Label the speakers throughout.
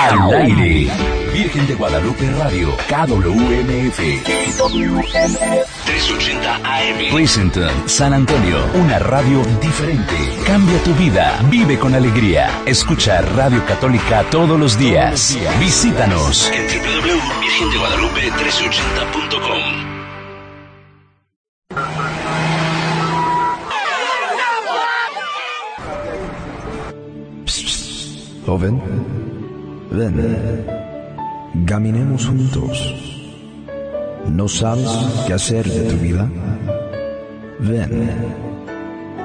Speaker 1: Al aire. Virgen de Guadalupe Radio, KWMF. 380 AM. Princeton, San Antonio. Una radio diferente. Cambia tu vida. Vive con alegría. Escucha Radio Católica todos los días. Visítanos en www.virgendeguadalupe380.com.
Speaker 2: Joven, ven, caminemos juntos. ¿No sabes qué hacer de tu vida? Ven.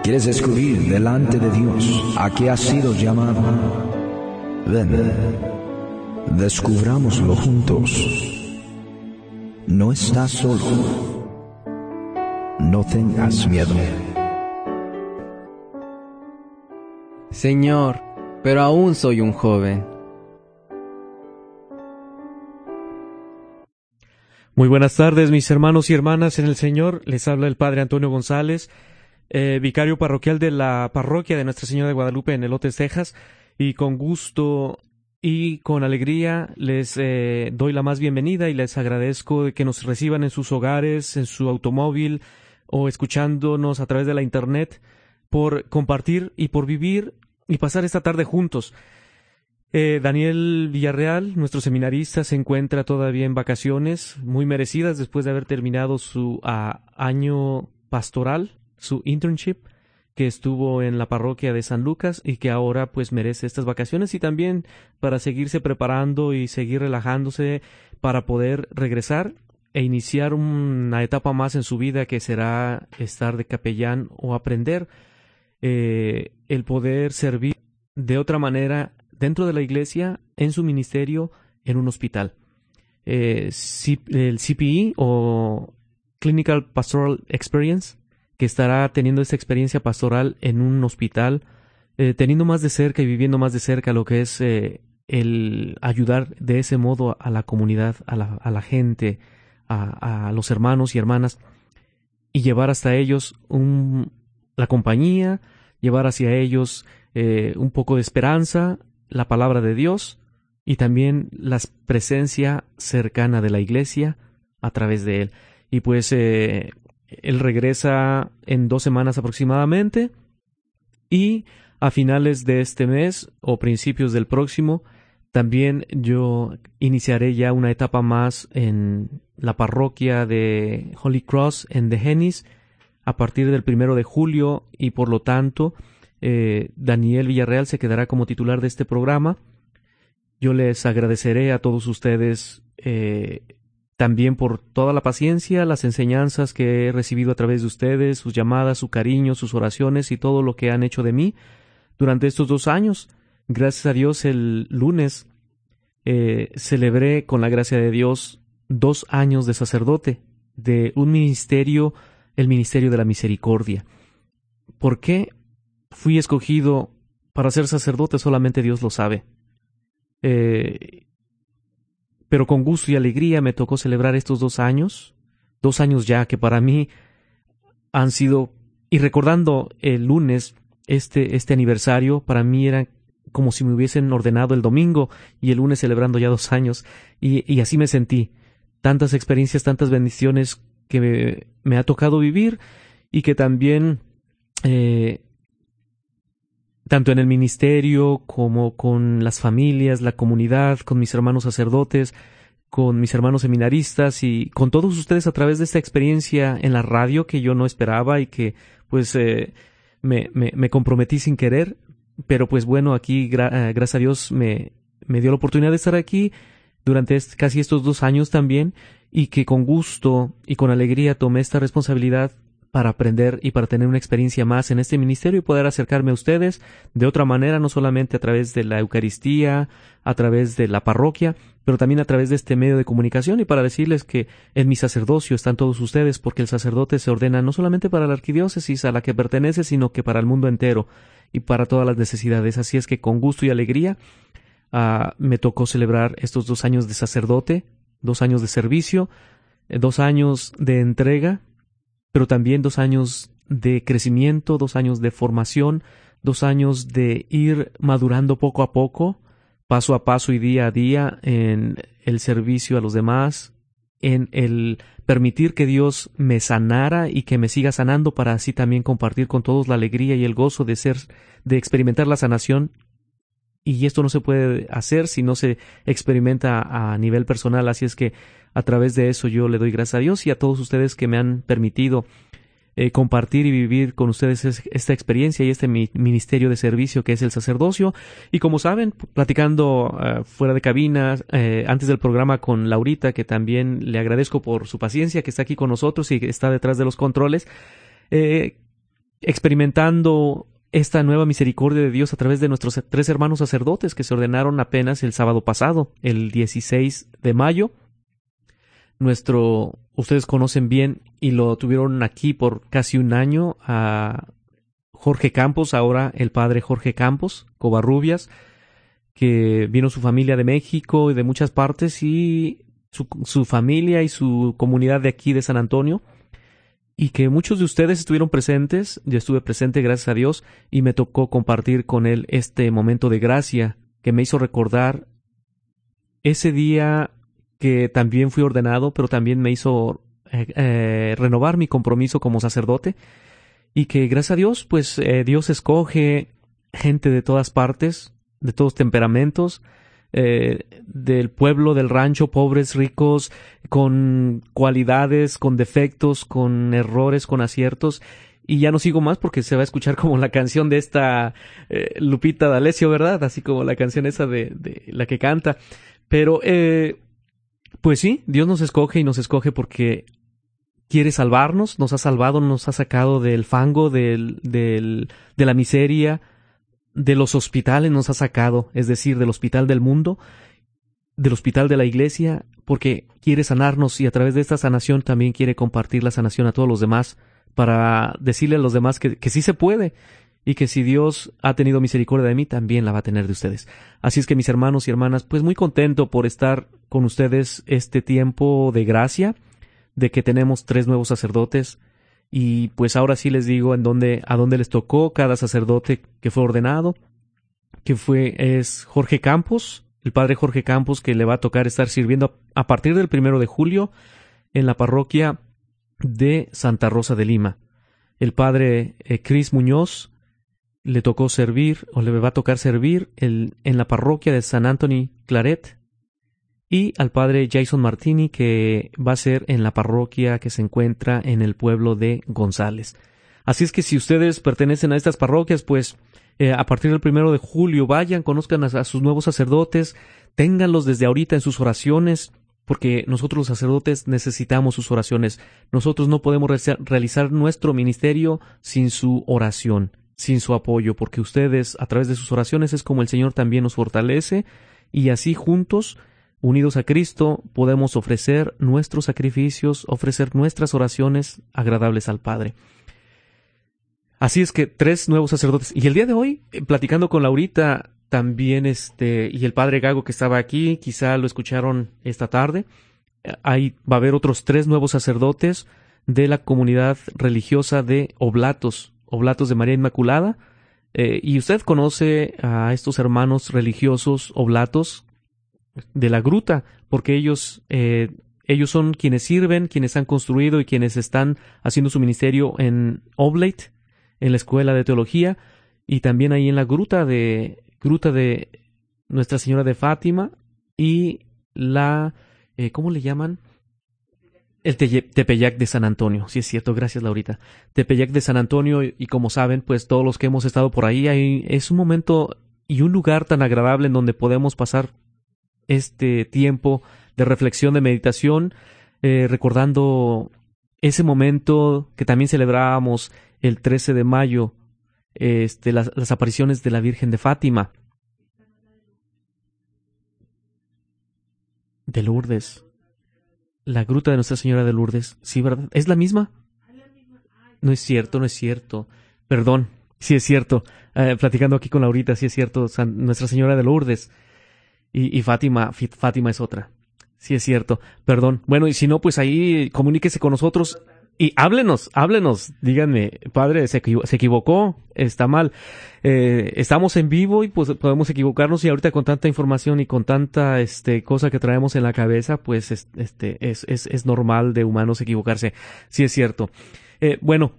Speaker 2: ¿Quieres descubrir delante de Dios a qué has sido llamado? Ven. Descubrámoslo juntos. No estás solo. No tengas miedo.
Speaker 3: Señor, pero aún soy un joven.
Speaker 4: Muy buenas tardes, mis hermanos y hermanas en el Señor. Les habla el Padre Antonio González, eh, vicario parroquial de la parroquia de Nuestra Señora de Guadalupe en Elotes, Texas. Y con gusto y con alegría les eh, doy la más bienvenida y les agradezco de que nos reciban en sus hogares, en su automóvil o escuchándonos a través de la Internet por compartir y por vivir y pasar esta tarde juntos. Eh, Daniel Villarreal, nuestro seminarista, se encuentra todavía en vacaciones, muy merecidas después de haber terminado su año pastoral, su internship, que estuvo en la parroquia de San Lucas y que ahora pues merece estas vacaciones y también para seguirse preparando y seguir relajándose para poder regresar e iniciar una etapa más en su vida que será estar de capellán o aprender eh, el poder servir de otra manera dentro de la iglesia, en su ministerio, en un hospital. Eh, el CPE o Clinical Pastoral Experience, que estará teniendo esta experiencia pastoral en un hospital, eh, teniendo más de cerca y viviendo más de cerca lo que es el ayudar de ese modo a la comunidad, a la, gente, a, los hermanos y hermanas, y llevar hasta ellos un, la compañía, llevar hacia ellos eh, un poco de esperanza, la palabra de Dios y también la presencia cercana de la iglesia a través de él. Y pues eh, él regresa en dos semanas aproximadamente y a finales de este mes o principios del próximo también yo iniciaré ya una etapa más en la parroquia de Holy Cross en The Genis a partir del primero de julio y por lo tanto eh, Daniel Villarreal se quedará como titular de este programa. Yo les agradeceré a todos ustedes eh, también por toda la paciencia, las enseñanzas que he recibido a través de ustedes, sus llamadas, su cariño, sus oraciones y todo lo que han hecho de mí durante estos dos años. Gracias a Dios el lunes eh, celebré con la gracia de Dios dos años de sacerdote de un ministerio el ministerio de la misericordia. ¿Por qué fui escogido para ser sacerdote? Solamente Dios lo sabe. Eh, pero con gusto y alegría me tocó celebrar estos dos años, dos años ya que para mí han sido, y recordando el lunes este, este aniversario, para mí era como si me hubiesen ordenado el domingo y el lunes celebrando ya dos años, y, y así me sentí. Tantas experiencias, tantas bendiciones que me, ha tocado vivir y que también eh, tanto en el ministerio como con las familias, la comunidad, con mis hermanos sacerdotes, con mis hermanos seminaristas y con todos ustedes a través de esta experiencia en la radio que yo no esperaba y que pues eh, me, me, me, comprometí sin querer, pero pues bueno, aquí eh, gracias a Dios me, me dio la oportunidad de estar aquí durante casi estos dos años también y que con gusto y con alegría tomé esta responsabilidad para aprender y para tener una experiencia más en este ministerio y poder acercarme a ustedes de otra manera, no solamente a través de la Eucaristía, a través de la parroquia, pero también a través de este medio de comunicación y para decirles que en mi sacerdocio están todos ustedes porque el sacerdote se ordena no solamente para la arquidiócesis a la que pertenece, sino que para el mundo entero y para todas las necesidades. Así es que con gusto y alegría uh, me tocó celebrar estos dos años de sacerdote dos años de servicio, eh, dos años de entrega, pero también dos años de crecimiento, dos años de formación, dos años de ir madurando poco a poco, paso a paso y día a día en el servicio a los demás, en el permitir que Dios me sanara y que me siga sanando para así también compartir con todos la alegría y el gozo de ser, de experimentar la sanación. Y esto no se puede hacer si no se experimenta a nivel personal, así es que a través de eso yo le doy gracias a Dios y a todos ustedes que me han permitido eh, compartir y vivir con ustedes esta experiencia y este ministerio de servicio que es el sacerdocio. Y como saben, platicando eh, fuera de cabina, eh, antes del programa con Laurita, que también le agradezco por su paciencia, que está aquí con nosotros y que está detrás de los controles, experimentando esta nueva misericordia de Dios a través de nuestros tres hermanos sacerdotes que se ordenaron apenas el sábado pasado, el 16 de mayo. Nuestro ustedes conocen bien y lo tuvieron aquí por casi un año a Jorge Campos, ahora el padre Jorge Campos, Covarrubias, que vino su familia de México y de muchas partes y su, su, familia y su comunidad de aquí de San Antonio y que muchos de ustedes estuvieron presentes, yo estuve presente gracias a Dios y me tocó compartir con él este momento de gracia que me hizo recordar ese día que también fui ordenado, pero también me hizo eh, eh, renovar mi compromiso como sacerdote y que gracias a Dios, pues eh, Dios escoge gente de todas partes, de todos temperamentos, del pueblo, del rancho, pobres, ricos, con cualidades, con defectos, con errores, con aciertos. Y ya no sigo más porque se va a escuchar como la canción de esta Lupita D'Alessio, ¿verdad? Así como la canción esa de, de la que canta. Pero pues sí, Dios nos escoge y nos escoge porque quiere salvarnos, nos ha salvado, nos ha sacado del fango, del, del, de la miseria, de los hospitales nos ha sacado, es decir, del hospital del mundo, del hospital de la iglesia, porque quiere sanarnos y a través de esta sanación también quiere compartir la sanación a todos los demás, para decirle a los demás que, que sí se puede y que si Dios ha tenido misericordia de mí, también la va a tener de ustedes. Así es que mis hermanos y hermanas, pues muy contento por estar con ustedes este tiempo de gracia, de que tenemos tres nuevos sacerdotes, y pues ahora sí les digo en dónde, a dónde les tocó cada sacerdote que fue ordenado, que fue, es Jorge Campos, el padre Jorge Campos, que le va a tocar estar sirviendo a partir del primero de julio en la parroquia de Santa Rosa de Lima. El padre eh, Cris Muñoz, le tocó servir o le va a tocar servir el, en la parroquia de San Anthony Claret y al padre Jason Martini que va a ser en la parroquia que se encuentra en el pueblo de González. Así es que si ustedes pertenecen a estas parroquias, pues eh, a partir del primero de julio vayan, conozcan a, sus nuevos sacerdotes, ténganlos desde ahorita en sus oraciones, porque nosotros los sacerdotes necesitamos sus oraciones. Nosotros no podemos realizar nuestro ministerio sin su oración sin su apoyo, porque ustedes, a través de sus oraciones, es como el Señor también nos fortalece, y así juntos, unidos a Cristo, podemos ofrecer nuestros sacrificios, ofrecer nuestras oraciones agradables al Padre. Así es que tres nuevos sacerdotes. Y el día de hoy, eh, platicando con Laurita, también este, y el padre Gago que estaba aquí, quizá lo escucharon esta tarde, ahí va a haber otros tres nuevos sacerdotes de la comunidad religiosa de Oblatos, Oblatos de María Inmaculada. Eh, y usted conoce a estos hermanos religiosos oblatos de la gruta, porque ellos, eh, ellos son quienes sirven, quienes han construido y quienes están haciendo su ministerio en Oblate, en la escuela de teología, y también ahí en la gruta de, gruta de Nuestra Señora de Fátima y la, eh, ¿cómo le llaman? El Tepeyac de San Antonio, sí es cierto, gracias Laurita. Tepeyac de San Antonio y como saben, pues todos los que hemos estado por ahí, ahí es un momento y un lugar tan agradable en donde podemos pasar este tiempo de reflexión, de meditación, eh, recordando ese momento que también celebrábamos el 13 de mayo, este, las, las apariciones de la Virgen de Fátima. De Lourdes. La gruta de Nuestra Señora de Lourdes. Sí, ¿verdad? ¿Es la misma? No es cierto, no es cierto. Perdón, sí es cierto. Eh, platicando aquí con Laurita, sí es cierto. Nuestra Señora de Lourdes. Y, y Fátima, Fátima es otra. Sí es cierto. Perdón. Bueno, y si no, pues ahí comuníquese con nosotros. Y háblenos, háblenos, díganme, padre, se, se equivocó, está mal. Eh, estamos en vivo y pues podemos equivocarnos y ahorita con tanta información y con tanta este cosa que traemos en la cabeza, pues este es, es, es normal de humanos equivocarse. Sí es cierto. Eh, bueno,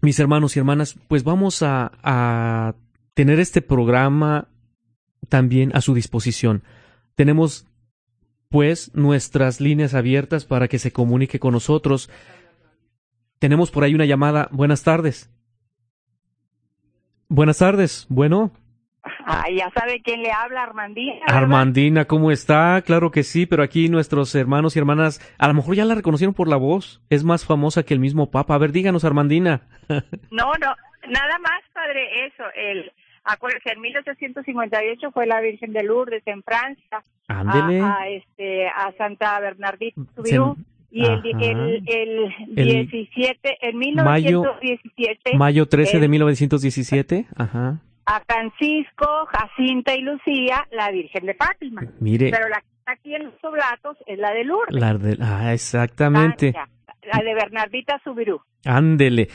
Speaker 4: mis hermanos y hermanas, pues vamos a, a tener este programa también a su disposición. Tenemos pues nuestras líneas abiertas para que se comunique con nosotros. Tenemos por ahí una llamada. Buenas tardes. Buenas tardes. Bueno.
Speaker 5: Ah, ya sabe quién le habla, Armandina.
Speaker 4: Armandina, ¿cómo está? Claro que sí, pero aquí nuestros hermanos y hermanas, a lo mejor ya la reconocieron por la voz. Es más famosa que el mismo Papa. A ver, díganos, Armandina.
Speaker 5: no, no, nada más, padre, eso. El, acuérdese, en 1858 fue la Virgen de Lourdes en Francia.
Speaker 4: Ándele.
Speaker 5: A, este, a Santa Bernardita. Y el, el, el, 17, en 1917.
Speaker 4: Mayo, mayo 13 de 1917. Ajá.
Speaker 5: A Francisco, Jacinta y Lucía, la Virgen de Fátima.
Speaker 4: Mire.
Speaker 5: Pero la que está aquí en los oblatos es la de Lourdes.
Speaker 4: La de, ah, exactamente.
Speaker 5: la de Bernardita Subirú.
Speaker 4: Ándele.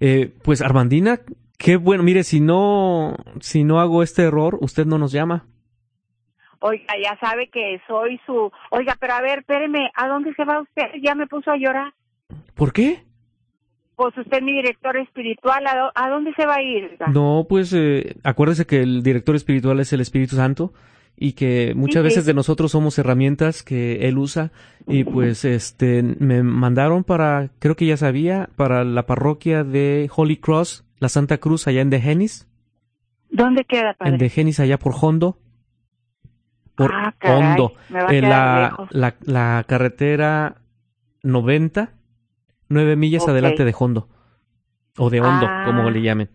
Speaker 4: Eh, pues Armandina, qué bueno. Mire, si no, si no hago este error, usted no nos llama.
Speaker 5: Oiga, ya sabe que soy su... Oiga, pero a ver, espéreme, ¿a dónde se va usted? Ya me puso a llorar.
Speaker 4: ¿Por qué?
Speaker 5: Pues usted es mi director espiritual, ¿a, dónde se va a ir?
Speaker 4: No, pues eh, acuérdese que el director espiritual es el Espíritu Santo y que muchas veces de nosotros somos herramientas que él usa y pues este me mandaron para, creo que ya sabía, para la parroquia de Holy Cross, la Santa Cruz allá en Degenis.
Speaker 5: ¿Dónde queda, padre?
Speaker 4: En Degenis, allá por Hondo por
Speaker 5: ah,
Speaker 4: Hondo. en la, la, la, carretera 90, nueve millas adelante de Hondo. O de Hondo, ah. como le llamen.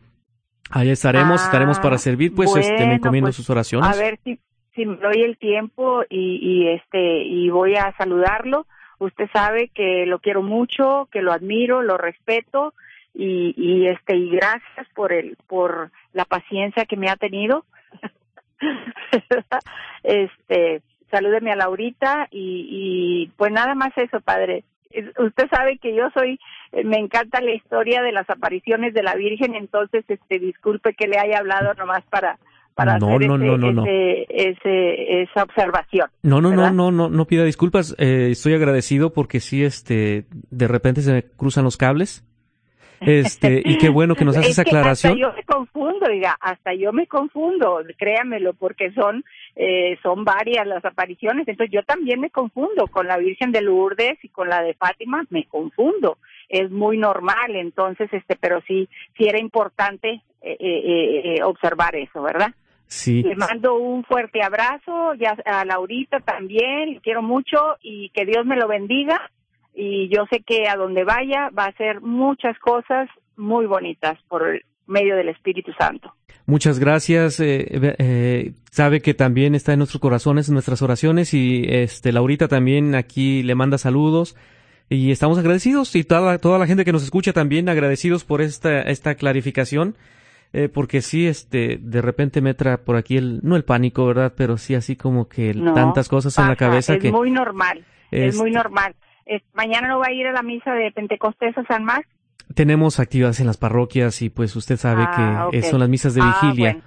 Speaker 4: Ahí estaremos, estaremos para servir, pues este, me encomiendo
Speaker 5: pues,
Speaker 4: sus oraciones.
Speaker 5: A ver si, si me doy el tiempo y, y, este, y voy a saludarlo. Usted sabe que lo quiero mucho, que lo admiro, lo respeto y, y este, y gracias por el, por la paciencia que me ha tenido este, salúdeme a Laurita y, y pues nada más eso, padre. Usted sabe que yo soy, me encanta la historia de las apariciones de la Virgen, entonces, este, disculpe que le haya hablado nomás para, para
Speaker 4: no,
Speaker 5: hacer
Speaker 4: no,
Speaker 5: ese,
Speaker 4: no, no, no.
Speaker 5: Ese, esa observación.
Speaker 4: No, no, no, no, no, no pida disculpas. Eh, estoy agradecido porque sí, este, de repente se me cruzan los cables este, y qué bueno que nos haces esa aclaración.
Speaker 5: Hasta yo me confundo, diga, hasta yo me confundo, créamelo, porque son, eh, son varias las apariciones, entonces yo también me confundo con la Virgen de Lourdes y con la de Fátima, me confundo, es muy normal, entonces, este, pero sí, sí era importante eh, eh, eh observar eso, ¿verdad?
Speaker 4: Sí.
Speaker 5: Le mando un fuerte abrazo, ya a Laurita también, quiero mucho y que Dios me lo bendiga y yo sé que a donde vaya va a hacer muchas cosas muy bonitas por medio del Espíritu Santo.
Speaker 4: Muchas gracias. Eh, eh, sabe que también está en nuestros corazones, en nuestras oraciones y este Laurita también aquí le manda saludos y estamos agradecidos y toda, toda la gente que nos escucha también agradecidos por esta esta clarificación. Eh, porque sí, este, de repente me trae por aquí el, no el pánico, ¿verdad? Pero sí así como que tantas cosas en la cabeza
Speaker 5: es
Speaker 4: que...
Speaker 5: Es muy normal, es muy
Speaker 4: este
Speaker 5: normal mañana no va a ir a la misa de Pentecostés a San Marcos.
Speaker 4: Tenemos actividades en las parroquias y pues usted sabe
Speaker 5: ah,
Speaker 4: que son las misas de
Speaker 5: ah,
Speaker 4: vigilia.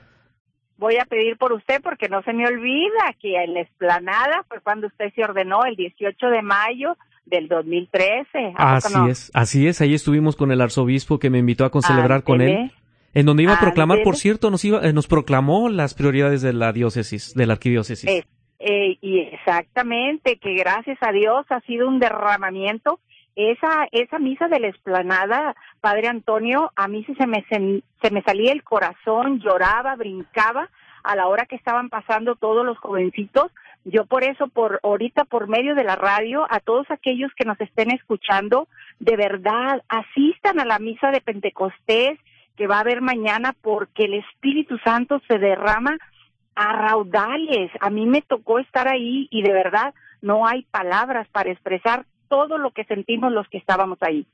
Speaker 5: Voy a pedir por usted porque no se me olvida que en la esplanada fue cuando usted se ordenó el 18 de mayo del 2013.
Speaker 4: Así es, así es. Ahí estuvimos con el arzobispo que me invitó a concelebrar con él. En donde iba a proclamar, por cierto, nos iba, eh, nos proclamó las prioridades de la diócesis, de la arquidiócesis.
Speaker 5: Eh, y exactamente, que gracias a Dios ha sido un derramamiento. Esa, esa misa de la esplanada, Padre Antonio, a mí se me, se, me salía el corazón, lloraba, brincaba a la hora que estaban pasando todos los jovencitos. Yo por eso, por ahorita por medio de la radio, a todos aquellos que nos estén escuchando, de verdad, asistan a la misa de Pentecostés que va a haber mañana porque el Espíritu Santo se derrama a raudales. A mí me tocó estar ahí y de verdad no hay palabras para expresar todo lo que sentimos los que estábamos ahí.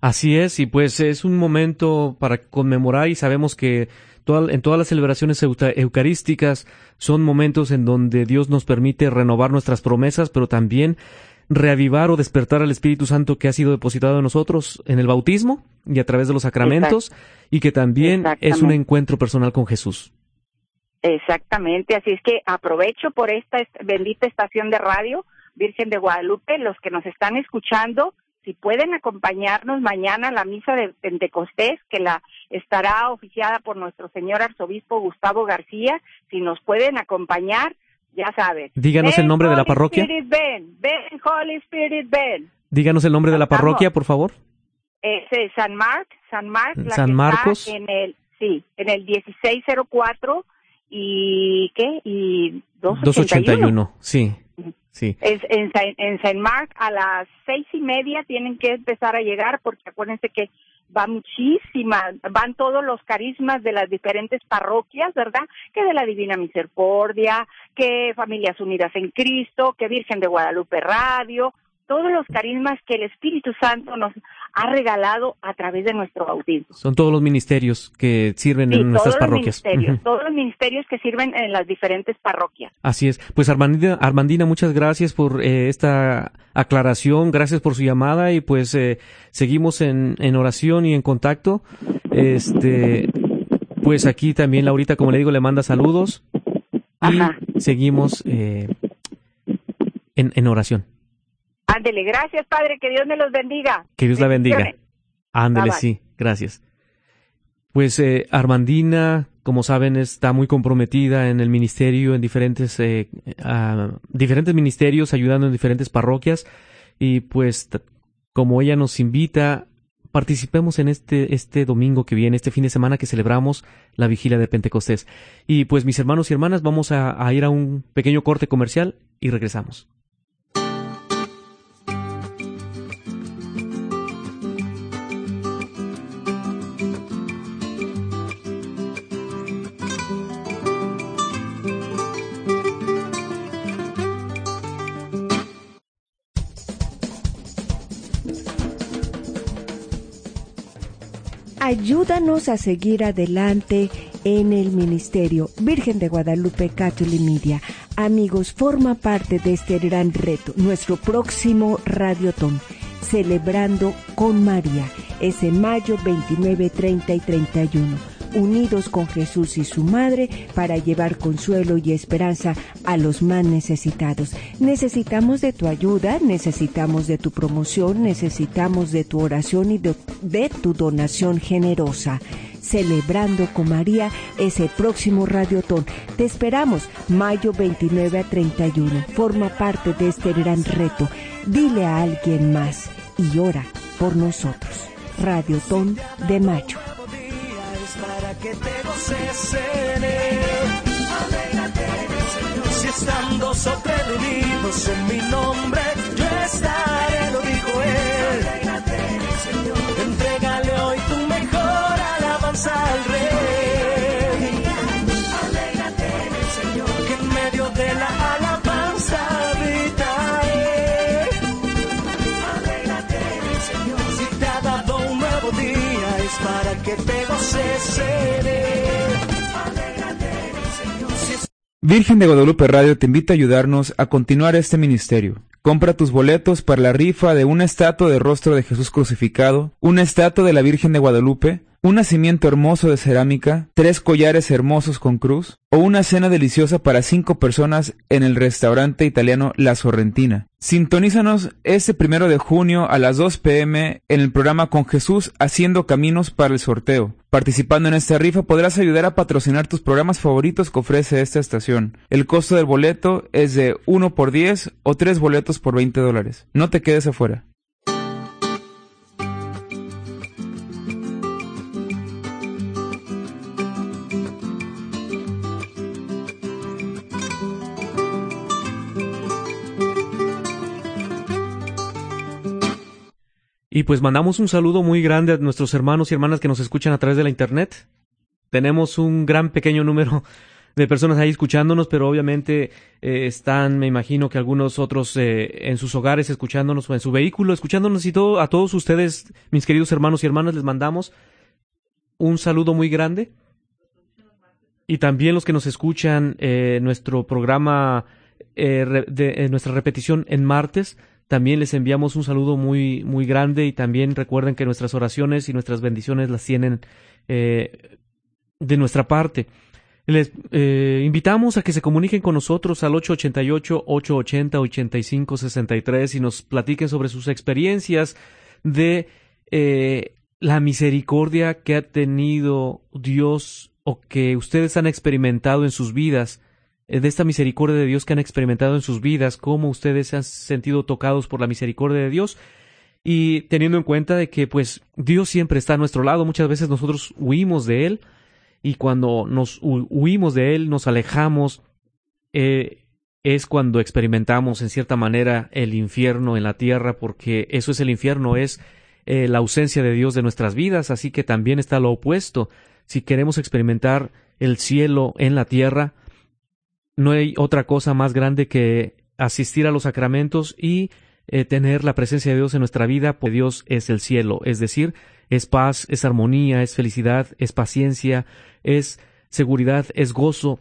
Speaker 4: Así es, y pues es un momento para conmemorar y sabemos que en todas las celebraciones eucarísticas son momentos en donde Dios nos permite renovar nuestras promesas, pero también reavivar o despertar al Espíritu Santo que ha sido depositado en nosotros en el bautismo y a través de los sacramentos y que también es un encuentro personal con Jesús.
Speaker 5: Exactamente, así es que aprovecho por esta est- bendita estación de radio, Virgen de Guadalupe, los que nos están escuchando, si pueden acompañarnos mañana a la misa de Pentecostés, que la estará oficiada por nuestro señor arzobispo Gustavo García, si nos pueden acompañar, ya saben.
Speaker 4: Díganos el nombre de la parroquia.
Speaker 5: Spirit, ven, ven, Holy Spirit, ven.
Speaker 4: Díganos el nombre de la parroquia, por favor.
Speaker 5: Es San Mark, San Mark, la
Speaker 4: San
Speaker 5: que
Speaker 4: Marcos.
Speaker 5: está en el, sí, en el 1604 y ¿qué? Y 281.
Speaker 4: 281, sí. Sí.
Speaker 5: Es en, en San Mark a las seis y media tienen que empezar a llegar porque acuérdense que va muchísima, van todos los carismas de las diferentes parroquias, ¿verdad? Que de la Divina Misericordia, que Familias Unidas en Cristo, que Virgen de Guadalupe Radio, todos los carismas que el Espíritu Santo nos ha regalado a través de nuestro bautismo.
Speaker 4: Son todos los ministerios que sirven
Speaker 5: Sí,
Speaker 4: en nuestras
Speaker 5: todos los
Speaker 4: parroquias.
Speaker 5: todos los ministerios que sirven en las diferentes parroquias.
Speaker 4: Así es. Pues Armandina, Armandina muchas gracias por eh, esta aclaración, gracias por su llamada y pues eh, seguimos en, en oración y en contacto. Este, pues aquí también Laurita, como le digo, le manda saludos y
Speaker 5: Ajá.
Speaker 4: seguimos eh, en, en oración.
Speaker 5: Ándele, gracias Padre, que Dios me los bendiga.
Speaker 4: Que Dios la bendiga. Ándele, sí, gracias. Pues eh, Armandina, como saben, está muy comprometida en el ministerio, en diferentes, eh, diferentes ministerios, ayudando en diferentes parroquias. Y pues, como ella nos invita, participemos en este, este domingo que viene, este fin de semana que celebramos la vigilia de Pentecostés. Y pues, mis hermanos y hermanas, vamos a, a ir a un pequeño corte comercial y regresamos.
Speaker 6: Ayúdanos a seguir adelante en el ministerio Virgen de Guadalupe Catholic Media. Amigos, forma parte de este gran reto, nuestro próximo Radiotón, celebrando con María, es en mayo 29, 30 y 31 unidos con Jesús y su Madre para llevar consuelo y esperanza a los más necesitados. Necesitamos de tu ayuda, necesitamos de tu promoción, necesitamos de tu oración y de, tu donación generosa. Celebrando con María ese próximo Radiotón. Te esperamos mayo 29 a 31. Forma parte de este gran reto. Dile a alguien más y ora por nosotros. Radiotón de mayo.
Speaker 7: Que te goces en Señor, si estando sobrevividos en mi nombre, yo estaré, lo dijo él. Alégrate, Señor, entrégale hoy tu mejor alabanza al rey. Alégrate, Señor, que en medio de la alabanza habita él. Señor, si te ha dado un nuevo día es para que te goces él.
Speaker 8: Virgen de Guadalupe Radio te invita a ayudarnos a continuar este ministerio. Compra tus boletos para la rifa de una estatua de rostro de Jesús crucificado, una estatua de la Virgen de Guadalupe, un nacimiento hermoso de cerámica, tres collares hermosos con cruz, o una cena deliciosa para cinco personas en el restaurante italiano La Sorrentina. Sintonízanos este primero de junio a las 2 pm en el programa Con Jesús Haciendo Caminos para el sorteo. Participando en esta rifa podrás ayudar a patrocinar tus programas favoritos que ofrece esta estación. El costo del boleto es de 1 por 10 o 3 boletos por 20 dólares. No te quedes afuera.
Speaker 4: Y pues mandamos un saludo muy grande a nuestros hermanos y hermanas que nos escuchan a través de la internet. Tenemos un gran pequeño número de personas ahí escuchándonos, pero obviamente eh, están, me imagino que algunos otros eh, en sus hogares escuchándonos o en su vehículo escuchándonos y todo. A todos ustedes, mis queridos hermanos y hermanas, les mandamos un saludo muy grande. Y también los que nos escuchan eh, nuestro programa, eh, de, eh, nuestra repetición en martes, también les enviamos un saludo muy, muy grande y también recuerden que nuestras oraciones y nuestras bendiciones las tienen eh, de nuestra parte. Les eh, invitamos a que se comuniquen con nosotros al 888-880-8563 y nos platiquen sobre sus experiencias de eh, la misericordia que ha tenido Dios o que ustedes han experimentado en sus vidas, de esta misericordia de Dios que han experimentado en sus vidas, cómo ustedes se han sentido tocados por la misericordia de Dios y teniendo en cuenta de que pues Dios siempre está a nuestro lado, muchas veces nosotros huimos de Él, y cuando nos huimos de Él, nos alejamos, eh, es cuando experimentamos en cierta manera el infierno en la tierra, porque eso es el infierno, es eh, la ausencia de Dios de nuestras vidas, así que también está lo opuesto. Si queremos experimentar el cielo en la tierra, no hay otra cosa más grande que asistir a los sacramentos y eh, tener la presencia de Dios en nuestra vida, pues Dios es el cielo, es decir, es paz, es armonía, es felicidad, es paciencia, es seguridad, es gozo.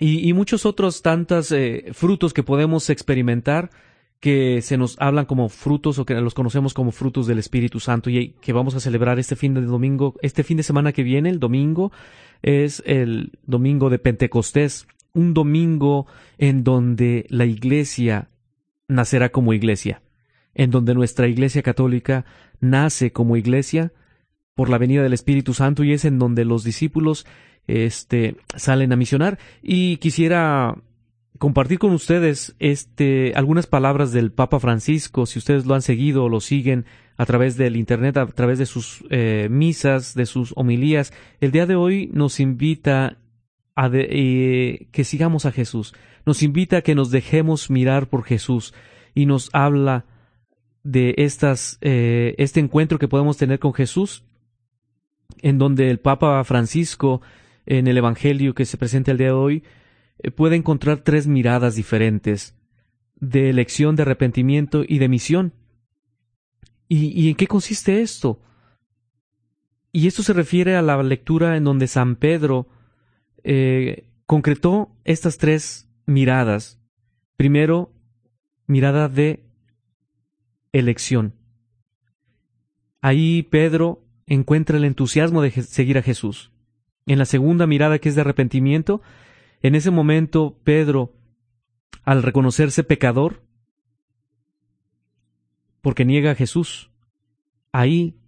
Speaker 4: Y, muchos otros tantos eh, frutos que podemos experimentar que se nos hablan como frutos o que los conocemos como frutos del Espíritu Santo y que vamos a celebrar este fin de domingo, este fin de semana que viene, el domingo, es el domingo de Pentecostés, un domingo en donde la iglesia nacerá como iglesia, en donde nuestra iglesia católica nace como iglesia por la venida del Espíritu Santo y es en donde los discípulos este, salen a misionar. Y quisiera compartir con ustedes este, algunas palabras del Papa Francisco, si ustedes lo han seguido o lo siguen a través del Internet, a través de sus eh, misas, de sus homilías. El día de hoy nos invita que sigamos a Jesús, nos invita a que nos dejemos mirar por Jesús y nos habla de estas, eh, este encuentro que podemos tener con Jesús, en donde el Papa Francisco, en el Evangelio que se presenta el día de hoy, eh, puede encontrar tres miradas diferentes de elección, de arrepentimiento y de misión. ¿Y, en qué consiste esto? Y esto se refiere a la lectura en donde San Pedro eh, concretó estas tres miradas. Primero, mirada de elección. Ahí Pedro encuentra el entusiasmo de seguir a Jesús. En la segunda mirada, que es de arrepentimiento, en ese momento Pedro, al reconocerse pecador, porque niega a Jesús, ahí,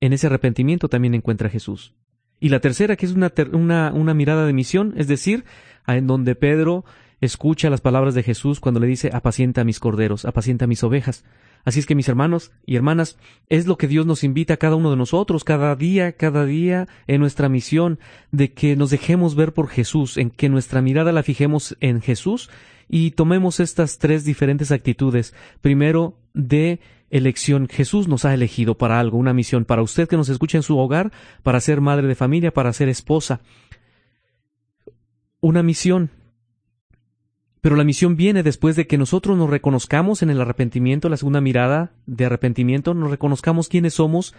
Speaker 4: en ese arrepentimiento también encuentra a Jesús. Y la tercera, que es una, una, una mirada de misión, es decir, en donde Pedro escucha las palabras de Jesús cuando le dice, apacienta a mis corderos, apacienta a mis ovejas. Así es que mis hermanos y hermanas, es lo que Dios nos invita a cada uno de nosotros, cada día, cada día en nuestra misión, de que nos dejemos ver por Jesús, en que nuestra mirada la fijemos en Jesús y tomemos estas tres diferentes actitudes. Primero, de elección. Jesús nos ha elegido para algo, una misión, para usted que nos escucha en su hogar, para ser madre de familia, para ser esposa. Una misión, pero la misión viene después de que nosotros nos reconozcamos en el arrepentimiento, la segunda mirada de arrepentimiento, nos reconozcamos quiénes somos,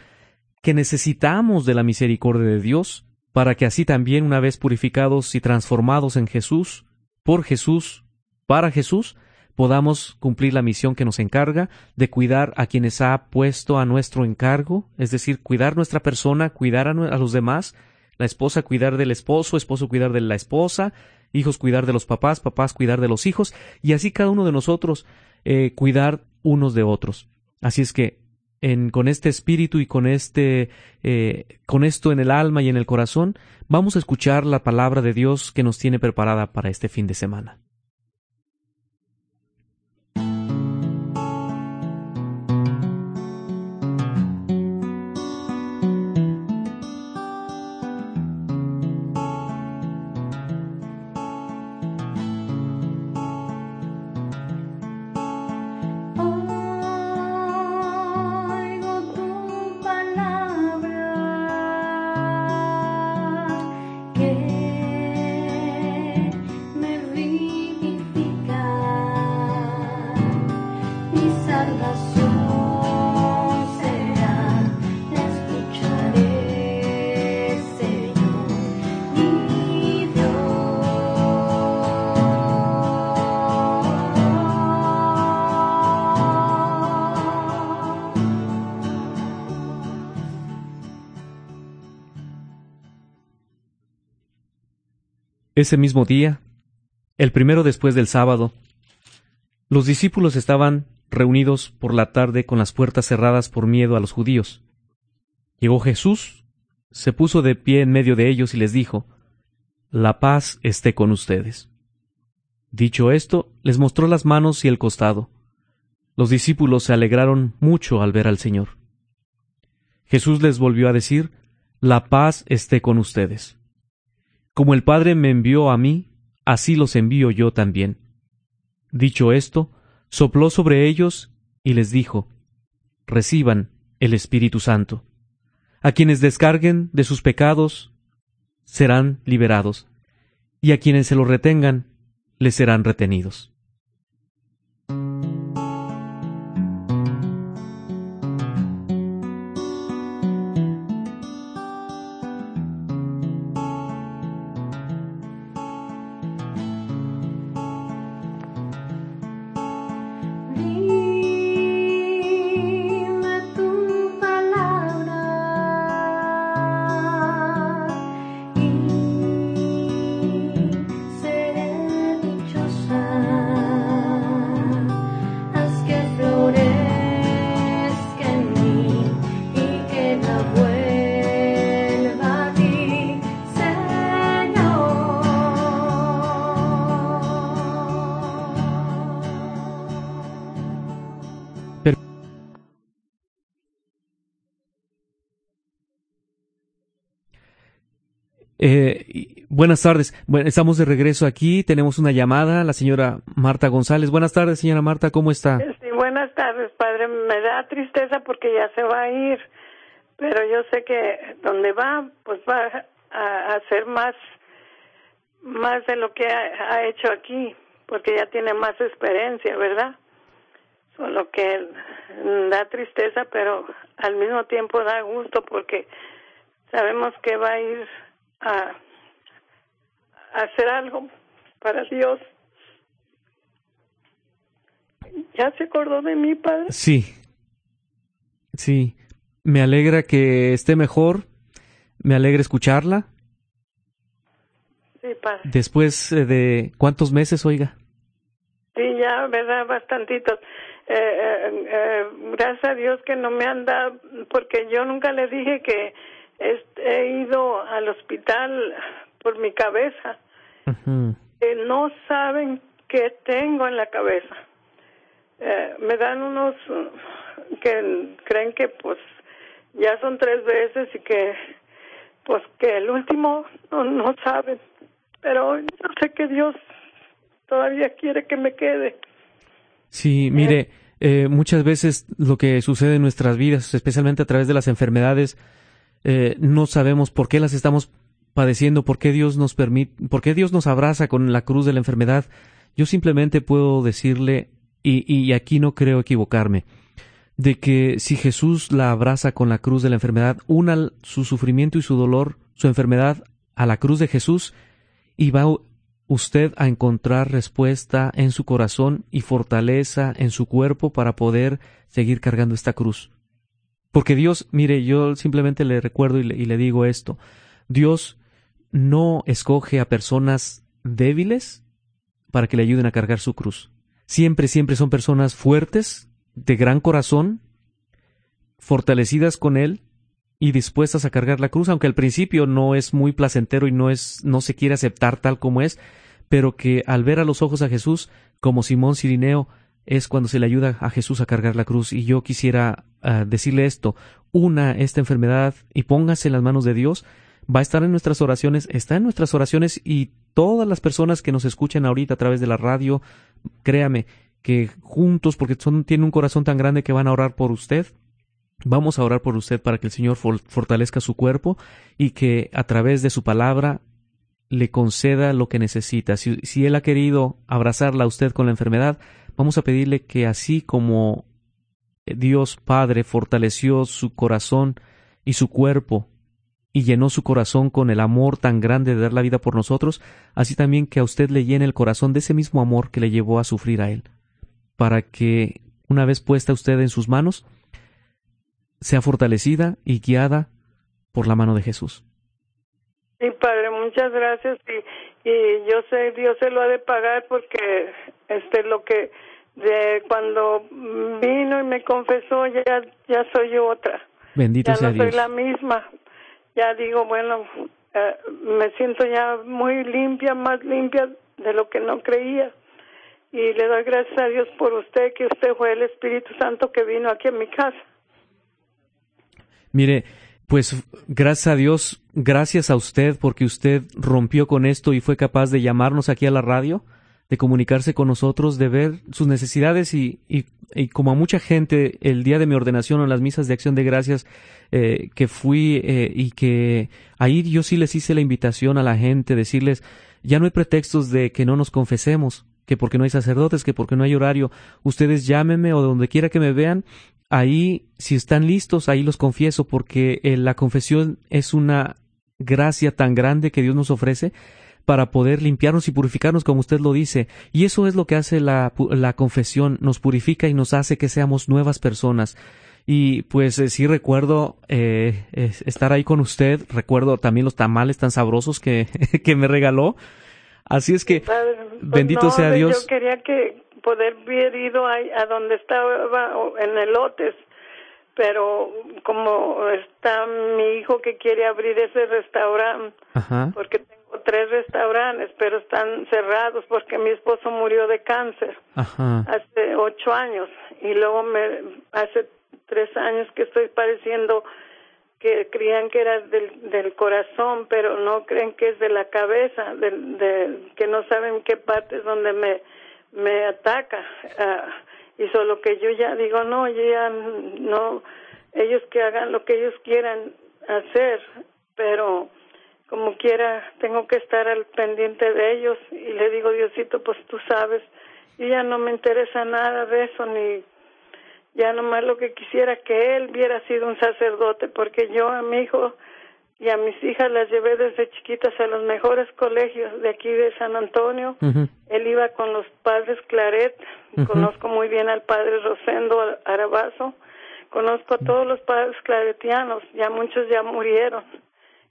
Speaker 4: que necesitamos de la misericordia de Dios, para que así también, una vez purificados y transformados en Jesús, por Jesús, para Jesús, podamos cumplir la misión que nos encarga de cuidar a quienes ha puesto a nuestro encargo, es decir, cuidar nuestra persona, cuidar a, los demás, la esposa cuidar del esposo, esposo cuidar de la esposa, hijos cuidar de los papás, papás cuidar de los hijos, y así cada uno de nosotros eh, cuidar unos de otros. Así es que en, con este espíritu y con este eh, con esto en el alma y en el corazón, vamos a escuchar la palabra de Dios que nos tiene preparada para este fin de semana. Ese mismo día, el primero después del sábado, los discípulos estaban reunidos por la tarde con las puertas cerradas por miedo a los judíos. Llegó Jesús, se puso de pie en medio de ellos y les dijo, La paz esté con ustedes. Dicho esto, les mostró las manos y el costado. Los discípulos se alegraron mucho al ver al Señor. Jesús les volvió a decir, La paz esté con ustedes. Como el Padre me envió a mí, así los envío yo también. Dicho esto, sopló sobre ellos y les dijo, Reciban el Espíritu Santo. A quienes descarguen de sus pecados serán liberados, y a quienes se los retengan les serán retenidos. Eh, buenas tardes. Bueno, estamos de regreso aquí. Tenemos una llamada, la señora Marta González. Buenas tardes, señora Marta. ¿Cómo está?
Speaker 9: Sí, buenas tardes, padre. Me da tristeza porque ya se va a ir, pero yo sé que donde va, pues va a hacer más, más de lo que ha, hecho aquí, porque ya tiene más experiencia, ¿verdad? Solo que da tristeza, pero al mismo tiempo da gusto porque sabemos que va a ir a, hacer algo para Dios. ¿Ya se acordó de mí, padre?
Speaker 4: Sí. Sí. Me alegra que esté mejor. Me alegra escucharla.
Speaker 9: Sí, padre.
Speaker 4: Después eh, de cuántos meses, oiga.
Speaker 9: Sí, ya, verdad, bastantitos. Eh, eh, eh, gracias a Dios que no me han dado, porque yo nunca le dije que he ido al hospital por mi cabeza. no saben qué tengo en la cabeza. Eh, me dan unos que creen que pues ya son tres veces y que pues que el último no, no saben. Pero yo sé que Dios todavía quiere que me quede.
Speaker 4: Sí, mire, eh, muchas veces lo que sucede en nuestras vidas, especialmente a través de las enfermedades, eh, no sabemos por qué las estamos padeciendo, por qué Dios nos permite, por qué Dios nos abraza con la cruz de la enfermedad. Yo simplemente puedo decirle, y, y aquí no creo equivocarme, de que si Jesús la abraza con la cruz de la enfermedad, una su sufrimiento y su dolor, su enfermedad, a la cruz de Jesús, y va usted a encontrar respuesta en su corazón y fortaleza en su cuerpo para poder seguir cargando esta cruz. Porque Dios, mire, yo simplemente le recuerdo y le, digo esto, Dios no escoge a personas débiles para que le ayuden a cargar su cruz. Siempre, siempre son personas fuertes, de gran corazón, fortalecidas con Él y dispuestas a cargar la cruz, aunque al principio no es muy placentero y no es, no se quiere aceptar tal como es, pero que al ver a los ojos a Jesús, como Simón Sirineo, es cuando se le ayuda a Jesús a cargar la cruz. Y yo quisiera decirle esto, una esta enfermedad y póngase en las manos de Dios, va a estar en nuestras oraciones, está en nuestras oraciones y todas las personas que nos escuchan ahorita a través de la radio, créame que juntos, porque son, tienen un corazón tan grande que van a orar por usted, vamos a orar por usted para que el Señor fortalezca su cuerpo y que a través de su palabra le conceda lo que necesita. Si, si Él ha querido abrazarla a usted con la enfermedad, Vamos a pedirle que así como Dios Padre fortaleció su corazón y su cuerpo y llenó su corazón con el amor tan grande de dar la vida por nosotros, así también que a usted le llene el corazón de ese mismo amor que le llevó a sufrir a Él, para que, una vez puesta usted en sus manos, sea fortalecida y guiada por la mano de Jesús.
Speaker 9: Sí, Padre, muchas gracias. Y y yo sé Dios se lo ha de pagar porque este lo que de cuando vino y me confesó ya ya soy otra.
Speaker 4: Bendito
Speaker 9: ya
Speaker 4: sea
Speaker 9: no soy
Speaker 4: Dios.
Speaker 9: la misma. Ya digo bueno eh, me siento ya muy limpia más limpia de lo que no creía. Y le doy gracias a Dios por usted que usted fue el Espíritu Santo que vino aquí a mi casa.
Speaker 4: Mire, pues gracias a Dios, gracias a usted porque usted rompió con esto y fue capaz de llamarnos aquí a la radio, de comunicarse con nosotros, de ver sus necesidades y, y, y como a mucha gente el día de mi ordenación o las misas de acción de gracias eh, que fui eh, y que ahí yo sí les hice la invitación a la gente, decirles, ya no hay pretextos de que no nos confesemos, que porque no hay sacerdotes, que porque no hay horario, ustedes llámenme o donde quiera que me vean, ahí si están listos, ahí los confieso, porque eh, la confesión es una gracia tan grande que Dios nos ofrece para poder limpiarnos y purificarnos como usted lo dice. Y eso es lo que hace la, la confesión, nos purifica y nos hace que seamos nuevas personas. Y pues eh, sí recuerdo eh, es- estar ahí con usted, recuerdo también los tamales tan sabrosos que, que me regaló. Así es que
Speaker 9: Padre, pues
Speaker 4: bendito
Speaker 9: no,
Speaker 4: sea Dios.
Speaker 9: Yo quería que poder haber ido ahí a donde estaba en elotes, pero como está mi hijo que quiere abrir ese restaurante,
Speaker 4: Ajá.
Speaker 9: porque tengo tres restaurantes, pero están cerrados porque mi esposo murió de cáncer
Speaker 4: Ajá.
Speaker 9: hace ocho años y luego me hace tres años que estoy padeciendo que creían que era del, del corazón, pero no creen que es de la cabeza, del- de, que no saben qué parte es donde me, me ataca. Ah, y solo que yo ya digo, no, yo ya no, ellos que hagan lo que ellos quieran hacer, pero como quiera tengo que estar al pendiente de ellos. Y le digo, Diosito, pues tú sabes, y ya no me interesa nada de eso, ni ya nomás lo que quisiera que él hubiera sido un sacerdote, porque yo a mi hijo y a mis hijas las llevé desde chiquitas a los mejores colegios de aquí de San Antonio. Él iba con los padres Claret, conozco muy bien al padre Rosendo Arabazo, conozco a todos los padres claretianos, ya muchos ya murieron,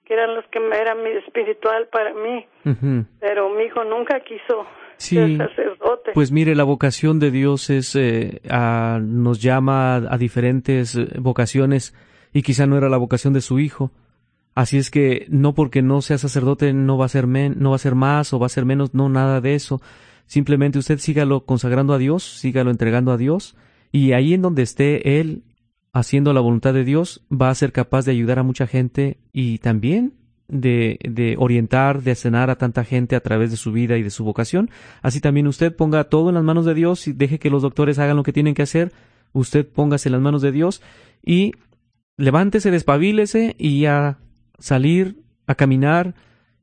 Speaker 9: que eran los que eran mi espiritual para mí, pero mi hijo nunca quiso
Speaker 4: Sí.
Speaker 9: ser sacerdote.
Speaker 4: Pues mire, la vocación de Dios es eh, a- nos llama a diferentes eh, vocaciones y quizá no era la vocación de su hijo. Así es que no porque no sea sacerdote no va a ser men- no va a ser más o va a ser menos, no nada de eso. Simplemente usted sígalo consagrando a Dios, sígalo entregando a Dios y ahí en donde esté él haciendo la voluntad de Dios va a ser capaz de ayudar a mucha gente y también de, de orientar, de acenar a tanta gente a través de su vida y de su vocación. Así también usted ponga todo en las manos de Dios y deje que los doctores hagan lo que tienen que hacer. Usted póngase en las manos de Dios y levántese, despabilese y a salir, a caminar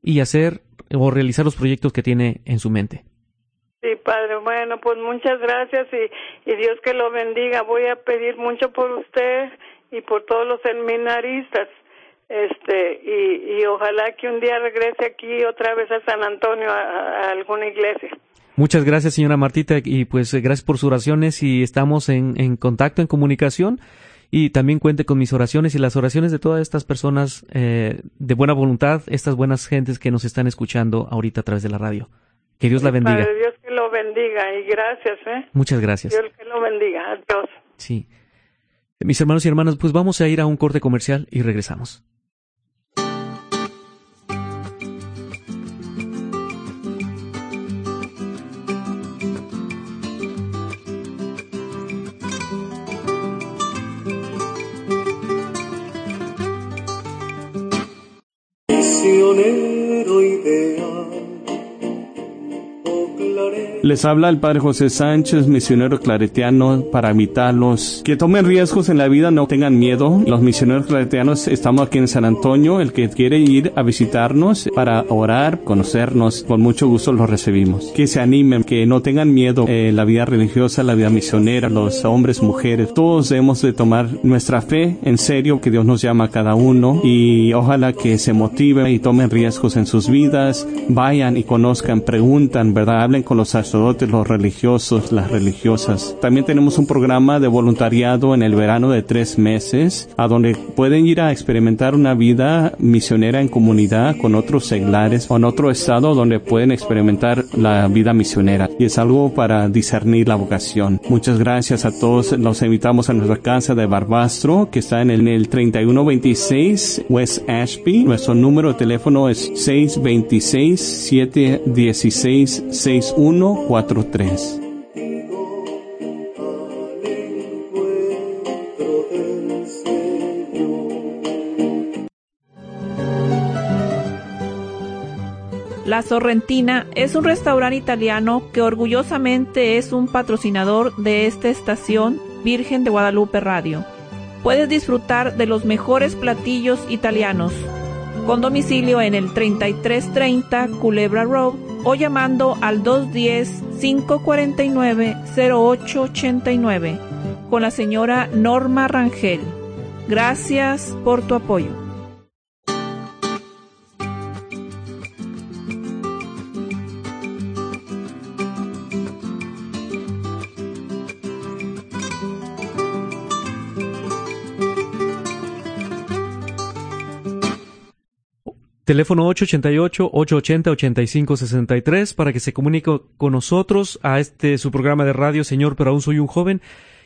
Speaker 4: y hacer o realizar los proyectos que tiene en su mente.
Speaker 9: Sí, padre. Bueno, pues muchas gracias y, y Dios que lo bendiga. Voy a pedir mucho por usted y por todos los seminaristas. Este, y, y ojalá que un día regrese aquí otra vez a San Antonio, a, a alguna iglesia.
Speaker 4: Muchas gracias, señora Martita, y pues eh, gracias por sus oraciones y estamos en, en contacto, en comunicación. Y también cuente con mis oraciones y las oraciones de todas estas personas eh, de buena voluntad, estas buenas gentes que nos están escuchando ahorita a través de la radio. Que Dios la bendiga.
Speaker 9: Padre, Dios bendiga y gracias, ¿eh?
Speaker 4: Muchas gracias.
Speaker 9: Dios que lo bendiga. Adiós.
Speaker 4: Sí. Mis hermanos y hermanas, pues vamos a ir a un corte comercial y regresamos.
Speaker 7: Misionero
Speaker 10: Les habla el Padre José Sánchez, misionero claretiano, para invitarlos que tomen riesgos en la vida, no tengan miedo. Los misioneros claretianos estamos aquí en San Antonio. El que quiere ir a visitarnos para orar, conocernos, con mucho gusto los recibimos. Que se animen, que no tengan miedo. Eh, la vida religiosa, la vida misionera, los hombres, mujeres, todos debemos de tomar nuestra fe en serio, que Dios nos llama a cada uno y ojalá que se motiven y tomen riesgos en sus vidas, vayan y conozcan, preguntan, ¿verdad? Hablen con los los los religiosos, las religiosas. También tenemos un programa de voluntariado en el verano de tres meses, a donde pueden ir a experimentar una vida misionera en comunidad con otros seglares o en otro estado donde pueden experimentar la vida misionera. Y es algo para discernir la vocación. Muchas gracias a todos. Los invitamos a nuestra casa de Barbastro, que está en el, en el 3126 West Ashby. Nuestro número de teléfono es 626-716-6143.
Speaker 11: La Sorrentina es un restaurante italiano que orgullosamente es un patrocinador de esta estación Virgen de Guadalupe Radio. Puedes disfrutar de los mejores platillos italianos con domicilio en el 3330 Culebra Road o llamando al 210-549-0889 con la señora Norma Rangel. Gracias por tu apoyo.
Speaker 4: Teléfono 888-880-8563 para que se comunique con nosotros a este su programa de radio, Señor, pero aún soy un joven.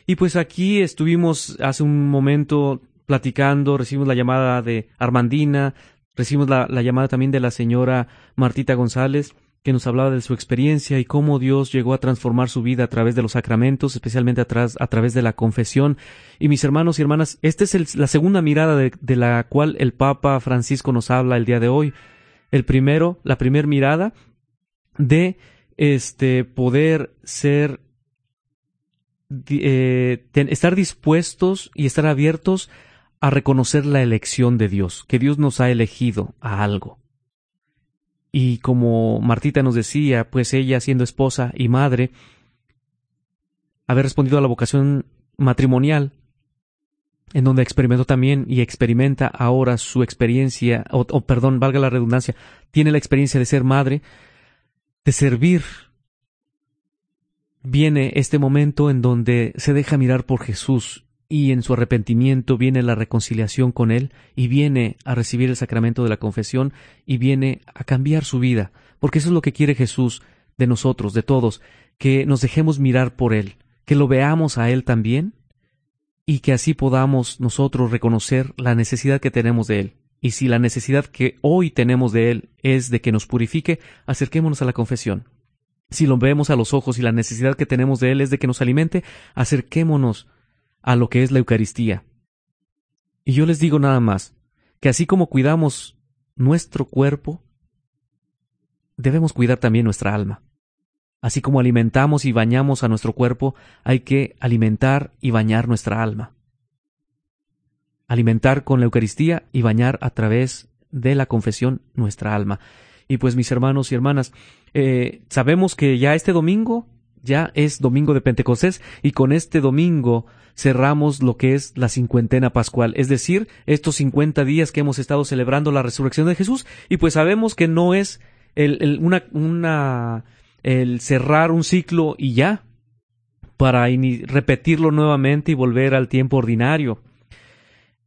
Speaker 4: Y pues aquí estuvimos hace un momento platicando, recibimos la llamada de Armandina, recibimos la, la llamada también de la señora Martita González que nos hablaba de su experiencia y cómo Dios llegó a transformar su vida a través de los sacramentos, especialmente a, través de la confesión. Y mis hermanos y hermanas, esta es la segunda mirada de, de, la cual el Papa Francisco nos habla el día de hoy. El primero, la primera mirada de este poder ser eh, estar dispuestos y estar abiertos a reconocer la elección de Dios, que Dios nos ha elegido a algo. Y como Martita nos decía, pues ella siendo esposa y madre, haber respondido a la vocación matrimonial, en donde experimentó también y experimenta ahora su experiencia, o, o, perdón, valga la redundancia, tiene la experiencia de ser madre, de servir. Viene este momento en donde se deja mirar por Jesús y en su arrepentimiento viene la reconciliación con Él y viene a recibir el sacramento de la confesión y viene a cambiar su vida, porque eso es lo que quiere Jesús de nosotros, de todos, que nos dejemos mirar por Él, que lo veamos a Él también y que así podamos nosotros reconocer la necesidad que tenemos de Él. Y si la necesidad que hoy tenemos de Él es de que nos purifique, acerquémonos a la confesión. Si lo vemos a los ojos y la necesidad que tenemos de Él es de que nos alimente, acerquémonos a lo que es la Eucaristía. Y yo les digo nada más, que así como cuidamos nuestro cuerpo, debemos cuidar también nuestra alma. Así como alimentamos y bañamos a nuestro cuerpo, hay que alimentar y bañar nuestra alma. Alimentar con la Eucaristía y bañar a través de la confesión nuestra alma. Y pues mis hermanos y hermanas, eh, sabemos que ya este domingo ya es domingo de Pentecostés y con este domingo cerramos lo que es la cincuentena pascual, es decir, estos cincuenta días que hemos estado celebrando la resurrección de Jesús y pues sabemos que no es el, una, el cerrar un ciclo y ya, para repetirlo nuevamente y volver al tiempo ordinario.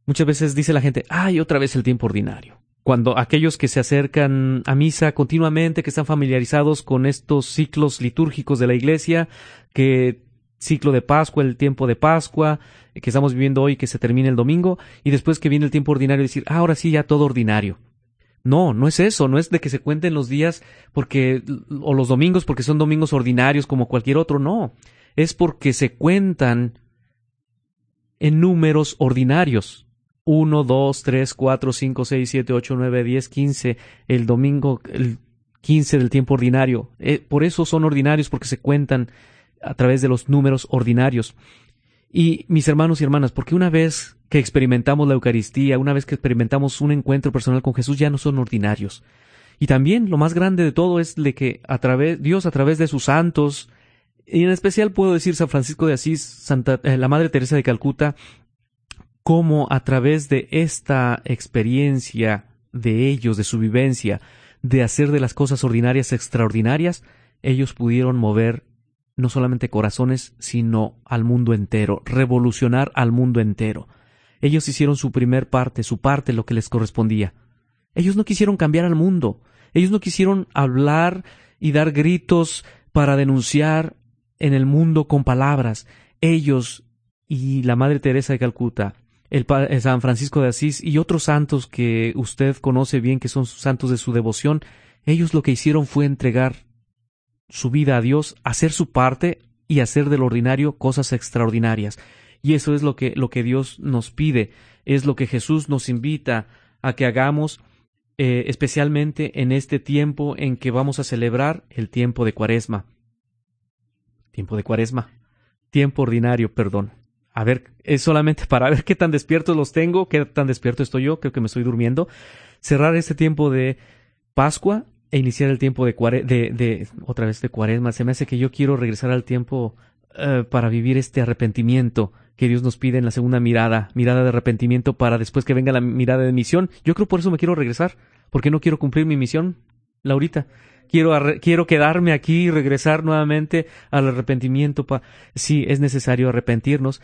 Speaker 4: Muchas veces dice la gente, ay, otra vez el tiempo ordinario cuando aquellos que se acercan a misa continuamente, que están familiarizados con estos ciclos litúrgicos de la Iglesia, que ciclo de Pascua, el tiempo de Pascua, que estamos viviendo hoy, que se termina el domingo, y después que viene el tiempo ordinario, decir, ah, ahora sí, ya todo ordinario. No, no es eso, no es de que se cuenten los días porque, o los domingos porque son domingos ordinarios como cualquier otro, no. Es porque se cuentan en números ordinarios. 1, 2, 3, 4, 5, 6, 7, 8, 9, 10, 15, el domingo, el 15 del tiempo ordinario. Eh, por eso son ordinarios, porque se cuentan a través de los números ordinarios. Y mis hermanos y hermanas, porque una vez que experimentamos la Eucaristía, una vez que experimentamos un encuentro personal con Jesús, ya no son ordinarios. Y también lo más grande de todo es de que a través, Dios a través de sus santos, y en especial puedo decir San Francisco de Asís, Santa, eh, la Madre Teresa de Calcuta, cómo a través de esta experiencia de ellos, de su vivencia, de hacer de las cosas ordinarias extraordinarias, ellos pudieron mover no solamente corazones, sino al mundo entero, revolucionar al mundo entero. Ellos hicieron su primer parte, su parte, lo que les correspondía. Ellos no quisieron cambiar al mundo, ellos no quisieron hablar y dar gritos para denunciar en el mundo con palabras. Ellos y la Madre Teresa de Calcuta, el San Francisco de Asís y otros santos que usted conoce bien que son santos de su devoción, ellos lo que hicieron fue entregar su vida a Dios, hacer su parte y hacer del ordinario cosas extraordinarias. Y eso es lo que, lo que Dios nos pide, es lo que Jesús nos invita a que hagamos, eh, especialmente en este tiempo en que vamos a celebrar el tiempo de Cuaresma. Tiempo de Cuaresma. Tiempo ordinario, perdón. A ver, es solamente para ver qué tan despiertos los tengo, qué tan despierto estoy yo, creo que me estoy durmiendo. Cerrar este tiempo de Pascua e iniciar el tiempo de, de, de, otra vez de cuaresma. Se me hace que yo quiero regresar al tiempo eh, para vivir este arrepentimiento que Dios nos pide en la segunda mirada, mirada de arrepentimiento para después que venga la mirada de misión. Yo creo por eso me quiero regresar, porque no quiero cumplir mi misión, Laurita. Quiero, quiero quedarme aquí y regresar nuevamente al arrepentimiento. Sí, es necesario arrepentirnos,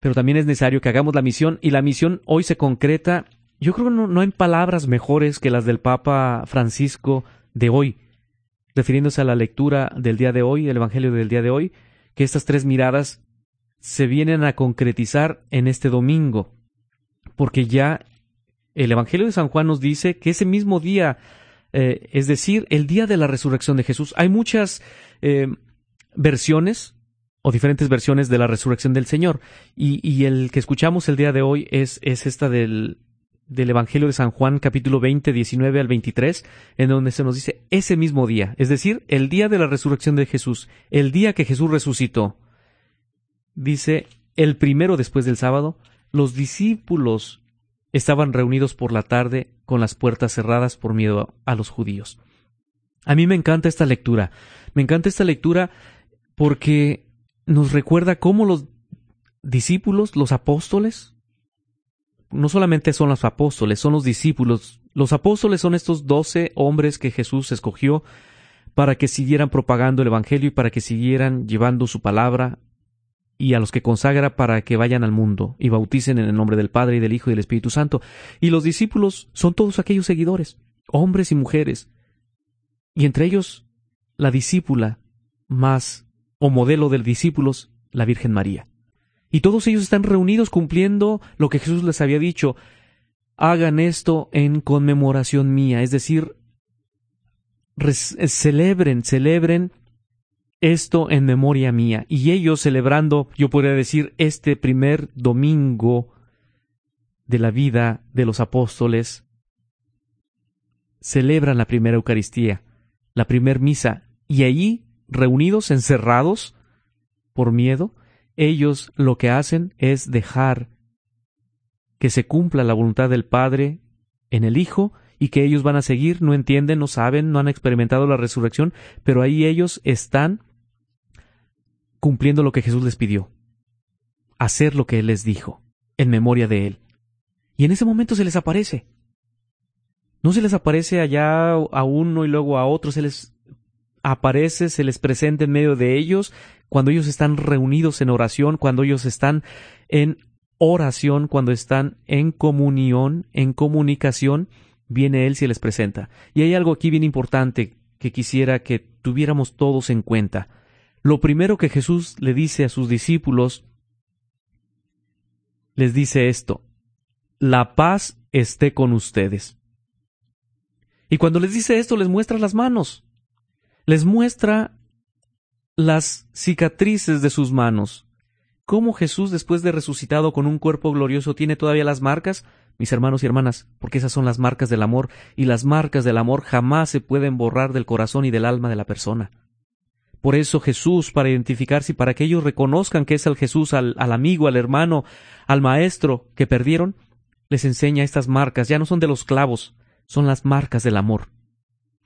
Speaker 4: pero también es necesario que hagamos la misión y la misión hoy se concreta yo creo que no, no hay palabras mejores que las del Papa Francisco de hoy, refiriéndose a la lectura del día de hoy, el Evangelio del día de hoy, que estas tres miradas se vienen a concretizar en este domingo, porque ya el Evangelio de San Juan nos dice que ese mismo día, eh, es decir, el día de la resurrección de Jesús, hay muchas eh, versiones o diferentes versiones de la resurrección del Señor, y, el que escuchamos el día de hoy es, es esta del del Evangelio de San Juan capítulo 20, 19 al 23, en donde se nos dice ese mismo día, es decir, el día de la resurrección de Jesús, el día que Jesús resucitó. Dice, el primero después del sábado, los discípulos estaban reunidos por la tarde con las puertas cerradas por miedo a los judíos. A mí me encanta esta lectura. Me encanta esta lectura porque nos recuerda cómo los discípulos, los apóstoles, no solamente son los apóstoles, son los discípulos. Los apóstoles son estos doce hombres que Jesús escogió para que siguieran propagando el Evangelio y para que siguieran llevando su palabra y a los que consagra para que vayan al mundo y bauticen en el nombre del Padre y del Hijo y del Espíritu Santo. Y los discípulos son todos aquellos seguidores, hombres y mujeres. Y entre ellos, la discípula más o modelo de discípulos, la Virgen María. Y todos ellos están reunidos cumpliendo lo que Jesús les había dicho. Hagan esto en conmemoración mía, es decir, celebren, celebren esto en memoria mía. Y ellos celebrando, yo podría decir, este primer domingo de la vida de los apóstoles, celebran la primera Eucaristía, la primera misa, y allí, reunidos, encerrados, por miedo, ellos lo que hacen es dejar que se cumpla la voluntad del Padre en el Hijo y que ellos van a seguir, no entienden, no saben, no han experimentado la resurrección, pero ahí ellos están cumpliendo lo que Jesús les pidió, hacer lo que Él les dijo, en memoria de Él. Y en ese momento se les aparece. No se les aparece allá a uno y luego a otro, se les aparece, se les presenta en medio de ellos, cuando ellos están reunidos en oración, cuando ellos están en oración, cuando están en comunión, en comunicación, viene Él se les presenta. Y hay algo aquí bien importante que quisiera que tuviéramos todos en cuenta. Lo primero que Jesús le dice a sus discípulos, les dice esto, la paz esté con ustedes. Y cuando les dice esto, les muestra las manos les muestra las cicatrices de sus manos. ¿Cómo Jesús, después de resucitado con un cuerpo glorioso, tiene todavía las marcas? Mis hermanos y hermanas, porque esas son las marcas del amor, y las marcas del amor jamás se pueden borrar del corazón y del alma de la persona. Por eso Jesús, para identificarse y para que ellos reconozcan que es el Jesús, al, al amigo, al hermano, al maestro que perdieron, les enseña estas marcas. Ya no son de los clavos, son las marcas del amor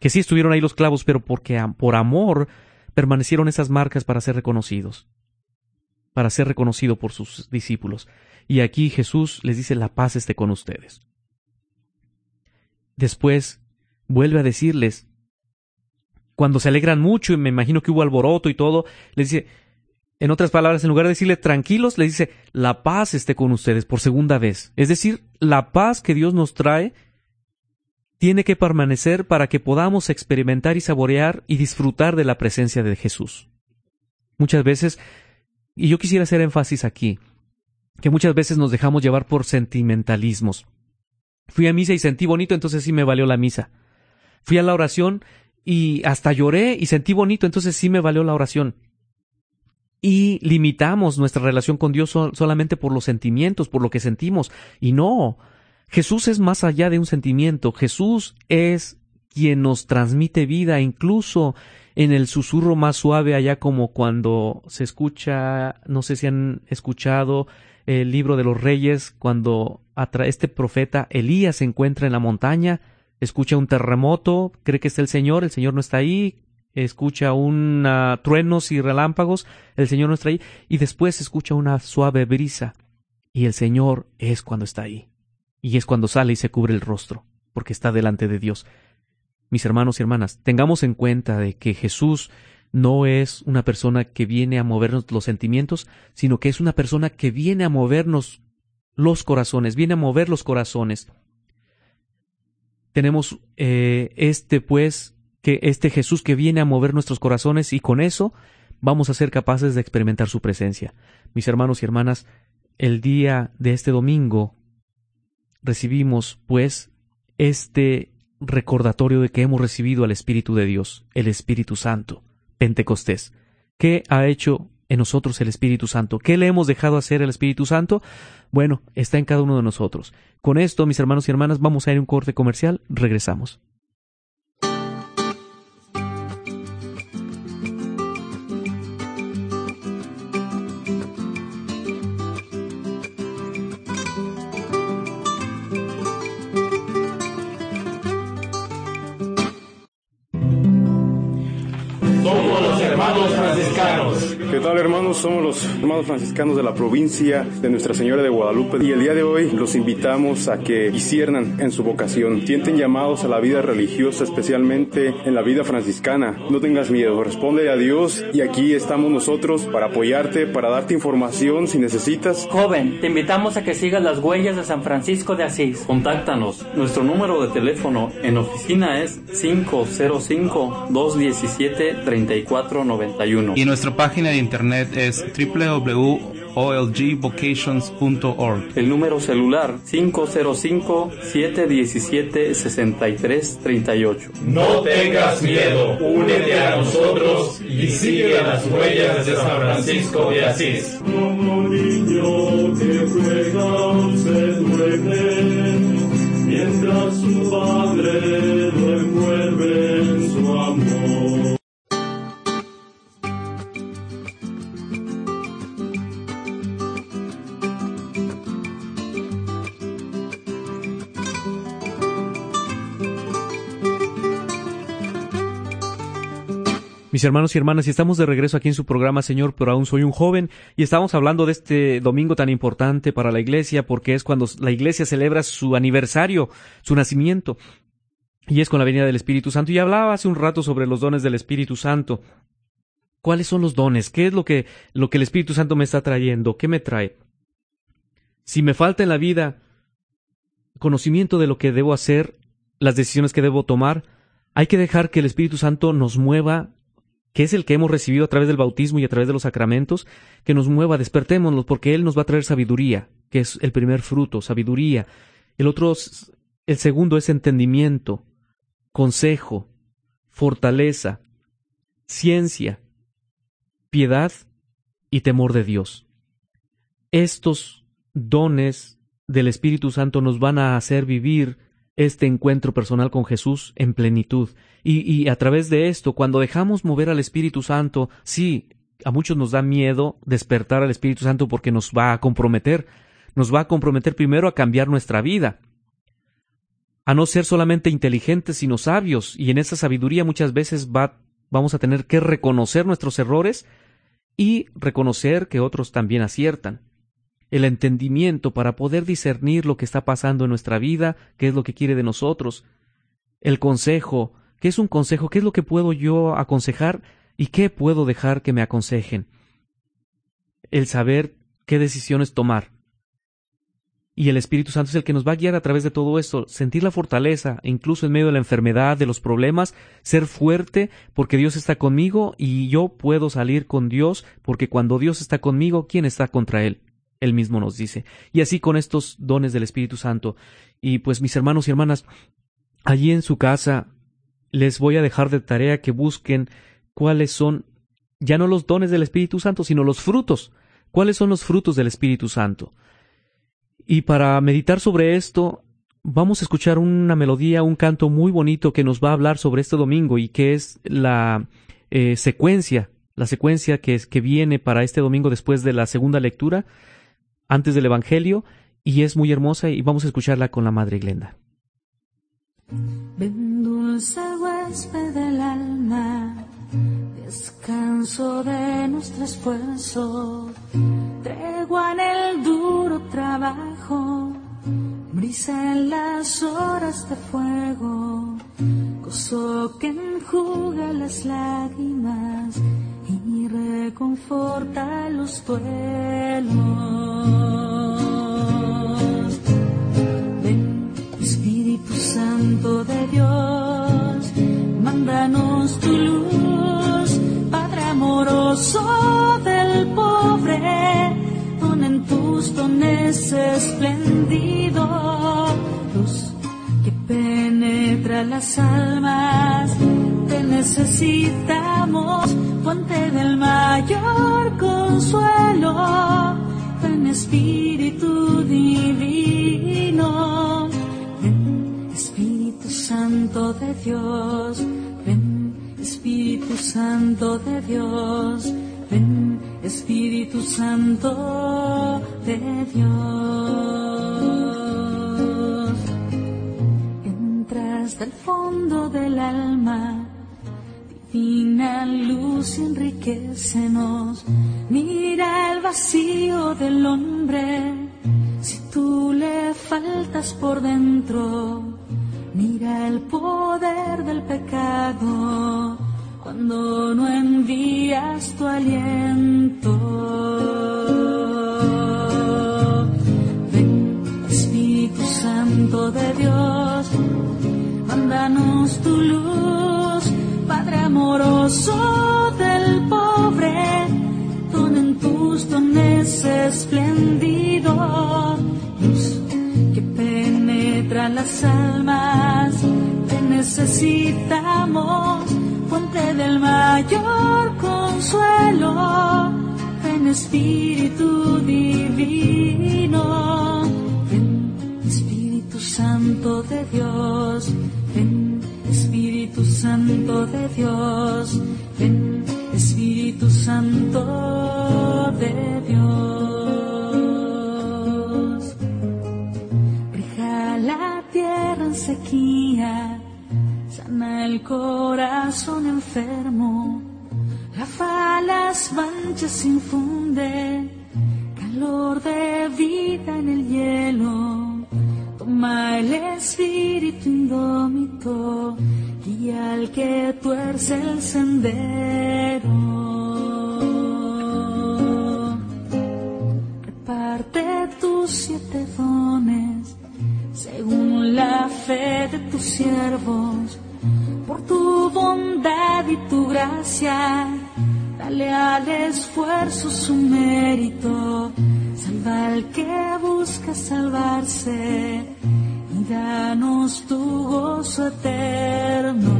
Speaker 4: que sí estuvieron ahí los clavos, pero porque por amor permanecieron esas marcas para ser reconocidos, para ser reconocido por sus discípulos. Y aquí Jesús les dice, la paz esté con ustedes. Después vuelve a decirles, cuando se alegran mucho y me imagino que hubo alboroto y todo, les dice, en otras palabras, en lugar de decirle tranquilos, les dice, la paz esté con ustedes por segunda vez. Es decir, la paz que Dios nos trae tiene que permanecer para que podamos experimentar y saborear y disfrutar de la presencia de Jesús. Muchas veces, y yo quisiera hacer énfasis aquí, que muchas veces nos dejamos llevar por sentimentalismos. Fui a misa y sentí bonito, entonces sí me valió la misa. Fui a la oración y hasta lloré y sentí bonito, entonces sí me valió la oración. Y limitamos nuestra relación con Dios solamente por los sentimientos, por lo que sentimos. Y no, Jesús es más allá de un sentimiento, Jesús es quien nos transmite vida, incluso en el susurro más suave, allá como cuando se escucha, no sé si han escuchado el libro de los reyes, cuando este profeta Elías se encuentra en la montaña, escucha un terremoto, cree que está el Señor, el Señor no está ahí, escucha un truenos y relámpagos, el Señor no está ahí, y después escucha una suave brisa, y el Señor es cuando está ahí, y es cuando sale y se cubre el rostro, porque está delante de Dios. Mis hermanos y hermanas, tengamos en cuenta de que Jesús no es una persona que viene a movernos los sentimientos, sino que es una persona que viene a movernos los corazones, viene a mover los corazones. Tenemos eh, este, pues, que este Jesús que viene a mover nuestros corazones y con eso vamos a ser capaces de experimentar su presencia. Mis hermanos y hermanas, el día de este domingo recibimos, pues, este recordatorio de que hemos recibido al Espíritu de Dios, el Espíritu Santo. Pentecostés. ¿Qué ha hecho en nosotros el Espíritu Santo? ¿Qué le hemos dejado hacer al Espíritu Santo? Bueno, está en cada uno de nosotros. Con esto, mis hermanos y hermanas, vamos a ir a un corte comercial. Regresamos.
Speaker 12: ¿Qué tal hermanos? Somos los hermanos franciscanos de la provincia de Nuestra Señora de Guadalupe y el día de hoy los invitamos a que disiernan en su vocación, sienten llamados a la vida religiosa, especialmente en la vida franciscana. No tengas miedo, responde a Dios y aquí estamos nosotros para apoyarte, para darte información si necesitas.
Speaker 13: Joven, te invitamos a que sigas las huellas de San Francisco de Asís.
Speaker 14: Contáctanos. Nuestro número de teléfono en oficina es 505 217 3491
Speaker 15: y nuestra página de internet es www.olgvocations.org.
Speaker 14: El número celular 505-717-6338.
Speaker 16: No tengas miedo, únete a nosotros y sigue las huellas de San Francisco de Asís.
Speaker 17: Como niño que juega se duerme, mientras su padre
Speaker 4: Mis hermanos y hermanas, y estamos de regreso aquí en su programa, Señor, pero aún soy un joven, y estamos hablando de este domingo tan importante para la iglesia, porque es cuando la iglesia celebra su aniversario, su nacimiento, y es con la venida del Espíritu Santo. Y hablaba hace un rato sobre los dones del Espíritu Santo. ¿Cuáles son los dones? ¿Qué es lo que, lo que el Espíritu Santo me está trayendo? ¿Qué me trae? Si me falta en la vida conocimiento de lo que debo hacer, las decisiones que debo tomar, hay que dejar que el Espíritu Santo nos mueva que es el que hemos recibido a través del bautismo y a través de los sacramentos, que nos mueva, despertémonos, porque Él nos va a traer sabiduría, que es el primer fruto, sabiduría. El otro, el segundo es entendimiento, consejo, fortaleza, ciencia, piedad y temor de Dios. Estos dones del Espíritu Santo nos van a hacer vivir este encuentro personal con Jesús en plenitud. Y, a través de esto, cuando dejamos mover al Espíritu Santo, sí, a muchos nos da miedo despertar al Espíritu Santo porque nos va a comprometer. Nos va a comprometer primero a cambiar nuestra vida, a no ser solamente inteligentes, sino sabios. Y en esa sabiduría muchas veces va, vamos a tener que reconocer nuestros errores y reconocer que otros también aciertan el entendimiento para poder discernir lo que está pasando en nuestra vida, qué es lo que quiere de nosotros, el consejo, ¿Qué es un consejo? ¿Qué es lo que puedo yo aconsejar y qué puedo dejar que me aconsejen? El saber qué decisiones tomar. Y el Espíritu Santo es el que nos va a guiar a través de todo esto, sentir la fortaleza, incluso en medio de la enfermedad, de los problemas, ser fuerte porque Dios está conmigo y yo puedo salir con Dios porque cuando Dios está conmigo, ¿quién está contra Él? Él mismo nos dice. Y así con estos dones del Espíritu Santo. Y pues mis hermanos y hermanas, allí en su casa les voy a dejar de tarea que busquen cuáles son ya no los dones del Espíritu Santo, sino los frutos. ¿Cuáles son los frutos del Espíritu Santo? Y para meditar sobre esto, vamos a escuchar una melodía, un canto muy bonito que nos va a hablar sobre este domingo y que es la eh, secuencia, la secuencia que, que viene para este domingo después de la segunda lectura, antes del Evangelio, y es muy hermosa y vamos a escucharla con la Madre Glenda.
Speaker 18: Ven dulce huésped del alma, descanso de nuestro esfuerzo, tregua en el duro trabajo, brisa en las horas de fuego, gozo que enjuga las lágrimas y reconforta los duelos. Ven, Espíritu Santo de Dios, mándanos tu luz, Padre amoroso del pobre, pon en tus dones esplendido, luz que penetra las almas, necesitamos, fuente del mayor consuelo, ven Espíritu divino, ven Espíritu Santo de Dios, ven Espíritu Santo de Dios, ven Espíritu Santo de Dios. Entras del fondo del alma, divina luz y enriquecenos. Mira el vacío del hombre, si tú le faltas por dentro. Mira el poder del pecado cuando no envías tu aliento. Ven, Espíritu Santo de Dios, mándanos tu luz, Padre amoroso del pobre, don en tus dones esplendido, luz que penetra las almas, te necesitamos, fuente del mayor consuelo, ven Espíritu divino, ven Espíritu Santo de Dios, Santo de Dios, ven Espíritu Santo de Dios. Brija la tierra en sequía, sana el corazón enfermo, lava las manchas, infunde calor de vida en el hielo. Toma el espíritu indómito, guía al que tuerce el sendero. Reparte tus siete dones según la fe de tus siervos, por tu bondad y tu gracia. Dale al esfuerzo su mérito, que busca salvarse y danos tu gozo eterno.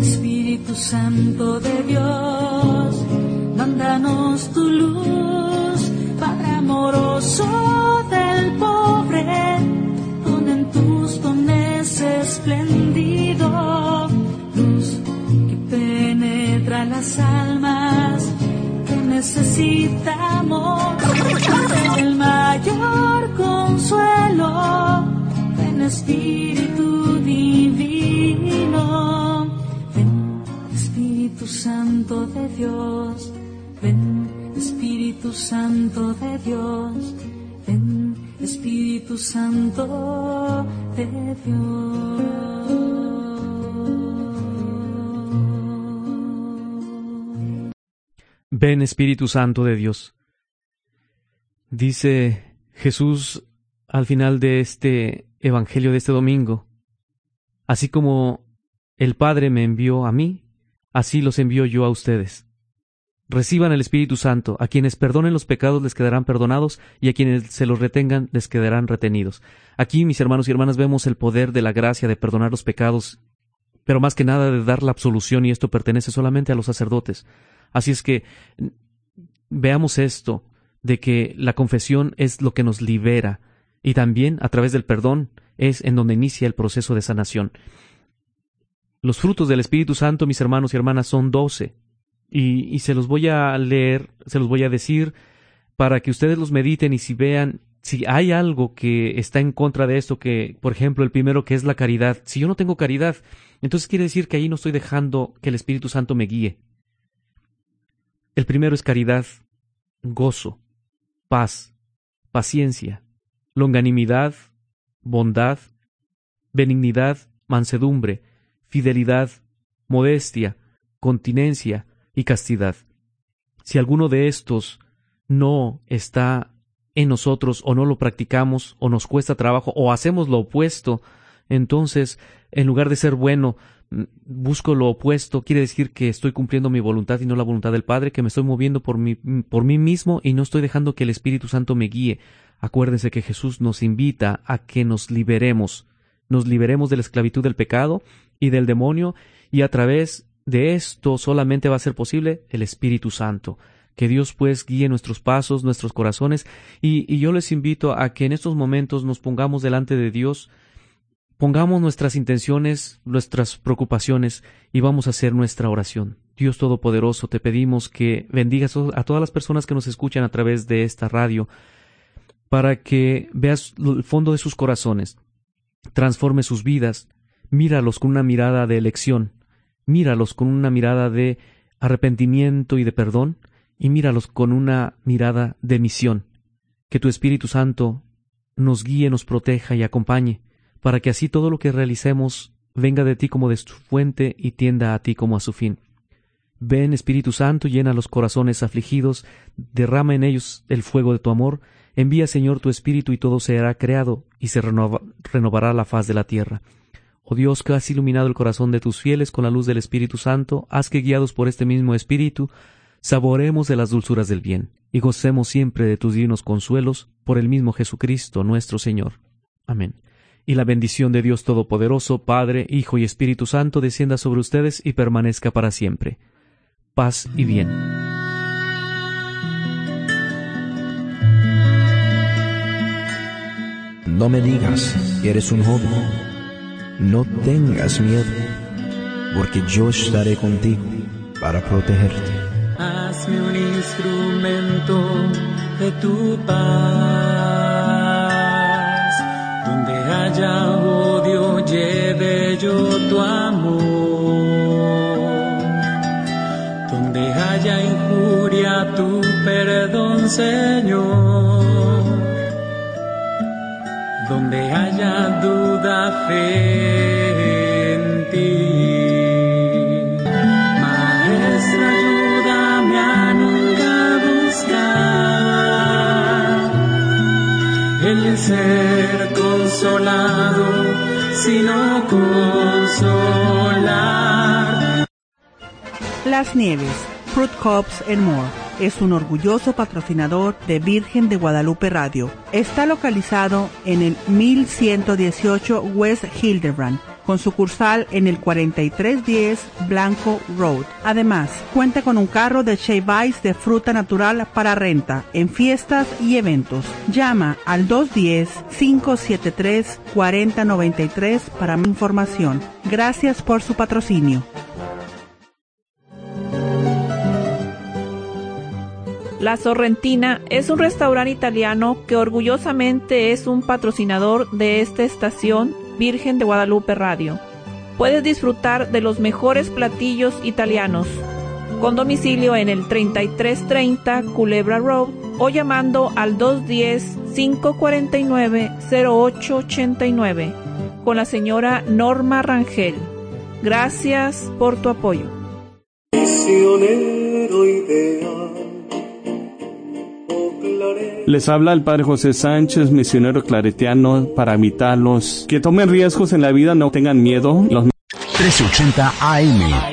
Speaker 18: Espíritu Santo de Dios, mándanos tu luz, Padre amoroso del pobre, pon en tus dones esplendido, luz penetra las almas, que necesitamos. El mayor consuelo, ven Espíritu divino, ven Espíritu Santo de Dios, ven Espíritu Santo de Dios, ven Espíritu Santo de Dios.
Speaker 4: Ven Espíritu Santo de Dios. Dice Jesús al final de este Evangelio de este domingo, así como el Padre me envió a mí, así los envío yo a ustedes. Reciban el Espíritu Santo, a quienes perdonen los pecados les quedarán perdonados y a quienes se los retengan les quedarán retenidos. Aquí, mis hermanos y hermanas, vemos el poder de la gracia de perdonar los pecados, pero más que nada de dar la absolución y esto pertenece solamente a los sacerdotes. Así es que veamos esto, de que la confesión es lo que nos libera y también a través del perdón es en donde inicia el proceso de sanación. Los frutos del Espíritu Santo, mis hermanos y hermanas, son doce. Y, se los voy a leer, se los voy a decir para que ustedes los mediten y si vean si hay algo que está en contra de esto, que, por ejemplo, el primero que es la caridad. Si yo no tengo caridad, entonces quiere decir que ahí no estoy dejando que el Espíritu Santo me guíe. El primero es caridad, gozo, paz, paciencia, longanimidad, bondad, benignidad, mansedumbre, fidelidad, modestia, continencia y castidad. Si alguno de estos no está en nosotros o no lo practicamos o nos cuesta trabajo o hacemos lo opuesto, entonces, en lugar de ser bueno, busco lo opuesto, quiere decir que estoy cumpliendo mi voluntad y no la voluntad del Padre, que me estoy moviendo por mí, por mí mismo y no estoy dejando que el Espíritu Santo me guíe. Acuérdense que Jesús nos invita a que nos liberemos, nos liberemos de la esclavitud del pecado y del demonio, y a través de esto solamente va a ser posible el Espíritu Santo. Que Dios pues guíe nuestros pasos, nuestros corazones, y, y yo les invito a que en estos momentos nos pongamos delante de Dios, pongamos nuestras intenciones, nuestras preocupaciones, y vamos a hacer nuestra oración. Dios Todopoderoso, te pedimos que bendigas a todas las personas que nos escuchan a través de esta radio, para que veas el fondo de sus corazones, transforme sus vidas, míralos con una mirada de elección, míralos con una mirada de arrepentimiento y de perdón, y míralos con una mirada de misión. Que tu Espíritu Santo nos guíe, nos proteja y acompañe, para que así todo lo que realicemos venga de ti como de su fuente y tienda a ti como a su fin. Ven, Espíritu Santo, llena los corazones afligidos, derrama en ellos el fuego de tu amor, envía, Señor, tu Espíritu y todo será creado y se renovará la faz de la tierra. Oh Dios, que has iluminado el corazón de tus fieles con la luz del Espíritu Santo, haz que guiados por este mismo Espíritu, saboremos de las dulzuras del bien, y gocemos siempre de tus divinos consuelos, por el mismo Jesucristo nuestro Señor. Amén. Y la bendición de Dios Todopoderoso, Padre, Hijo y Espíritu Santo, descienda sobre ustedes y permanezca para siempre. Paz y bien.
Speaker 2: No me digas que eres un joven no tengas miedo, porque yo estaré contigo para protegerte.
Speaker 18: Hazme un instrumento de tu paz, Señor donde haya duda, fe en ti. Maestra, ayúdame a nunca buscar el ser consolado, sino consolar.
Speaker 19: Las Nieves, Fruit Cups and More es un orgulloso patrocinador de Virgen de Guadalupe Radio. Está localizado en el 1118 West Hildebrand, con sucursal en el 4310 Blanco Road. Además, cuenta con un carro de Shea Vice de fruta natural para renta en fiestas y eventos. Llama al 210-573-4093 para más información. Gracias por su patrocinio.
Speaker 11: La Sorrentina es un restaurante italiano que orgullosamente es un patrocinador de esta estación Virgen de Guadalupe Radio. Puedes disfrutar de los mejores platillos italianos, con domicilio en el 3330 Culebra Road o llamando al 210-549-0889 con la señora Norma Rangel. Gracias por tu apoyo.
Speaker 10: Les habla el Padre José Sánchez, misionero claretiano, para invitarlos que tomen riesgos en la vida, no tengan miedo. Los
Speaker 1: 1380 AM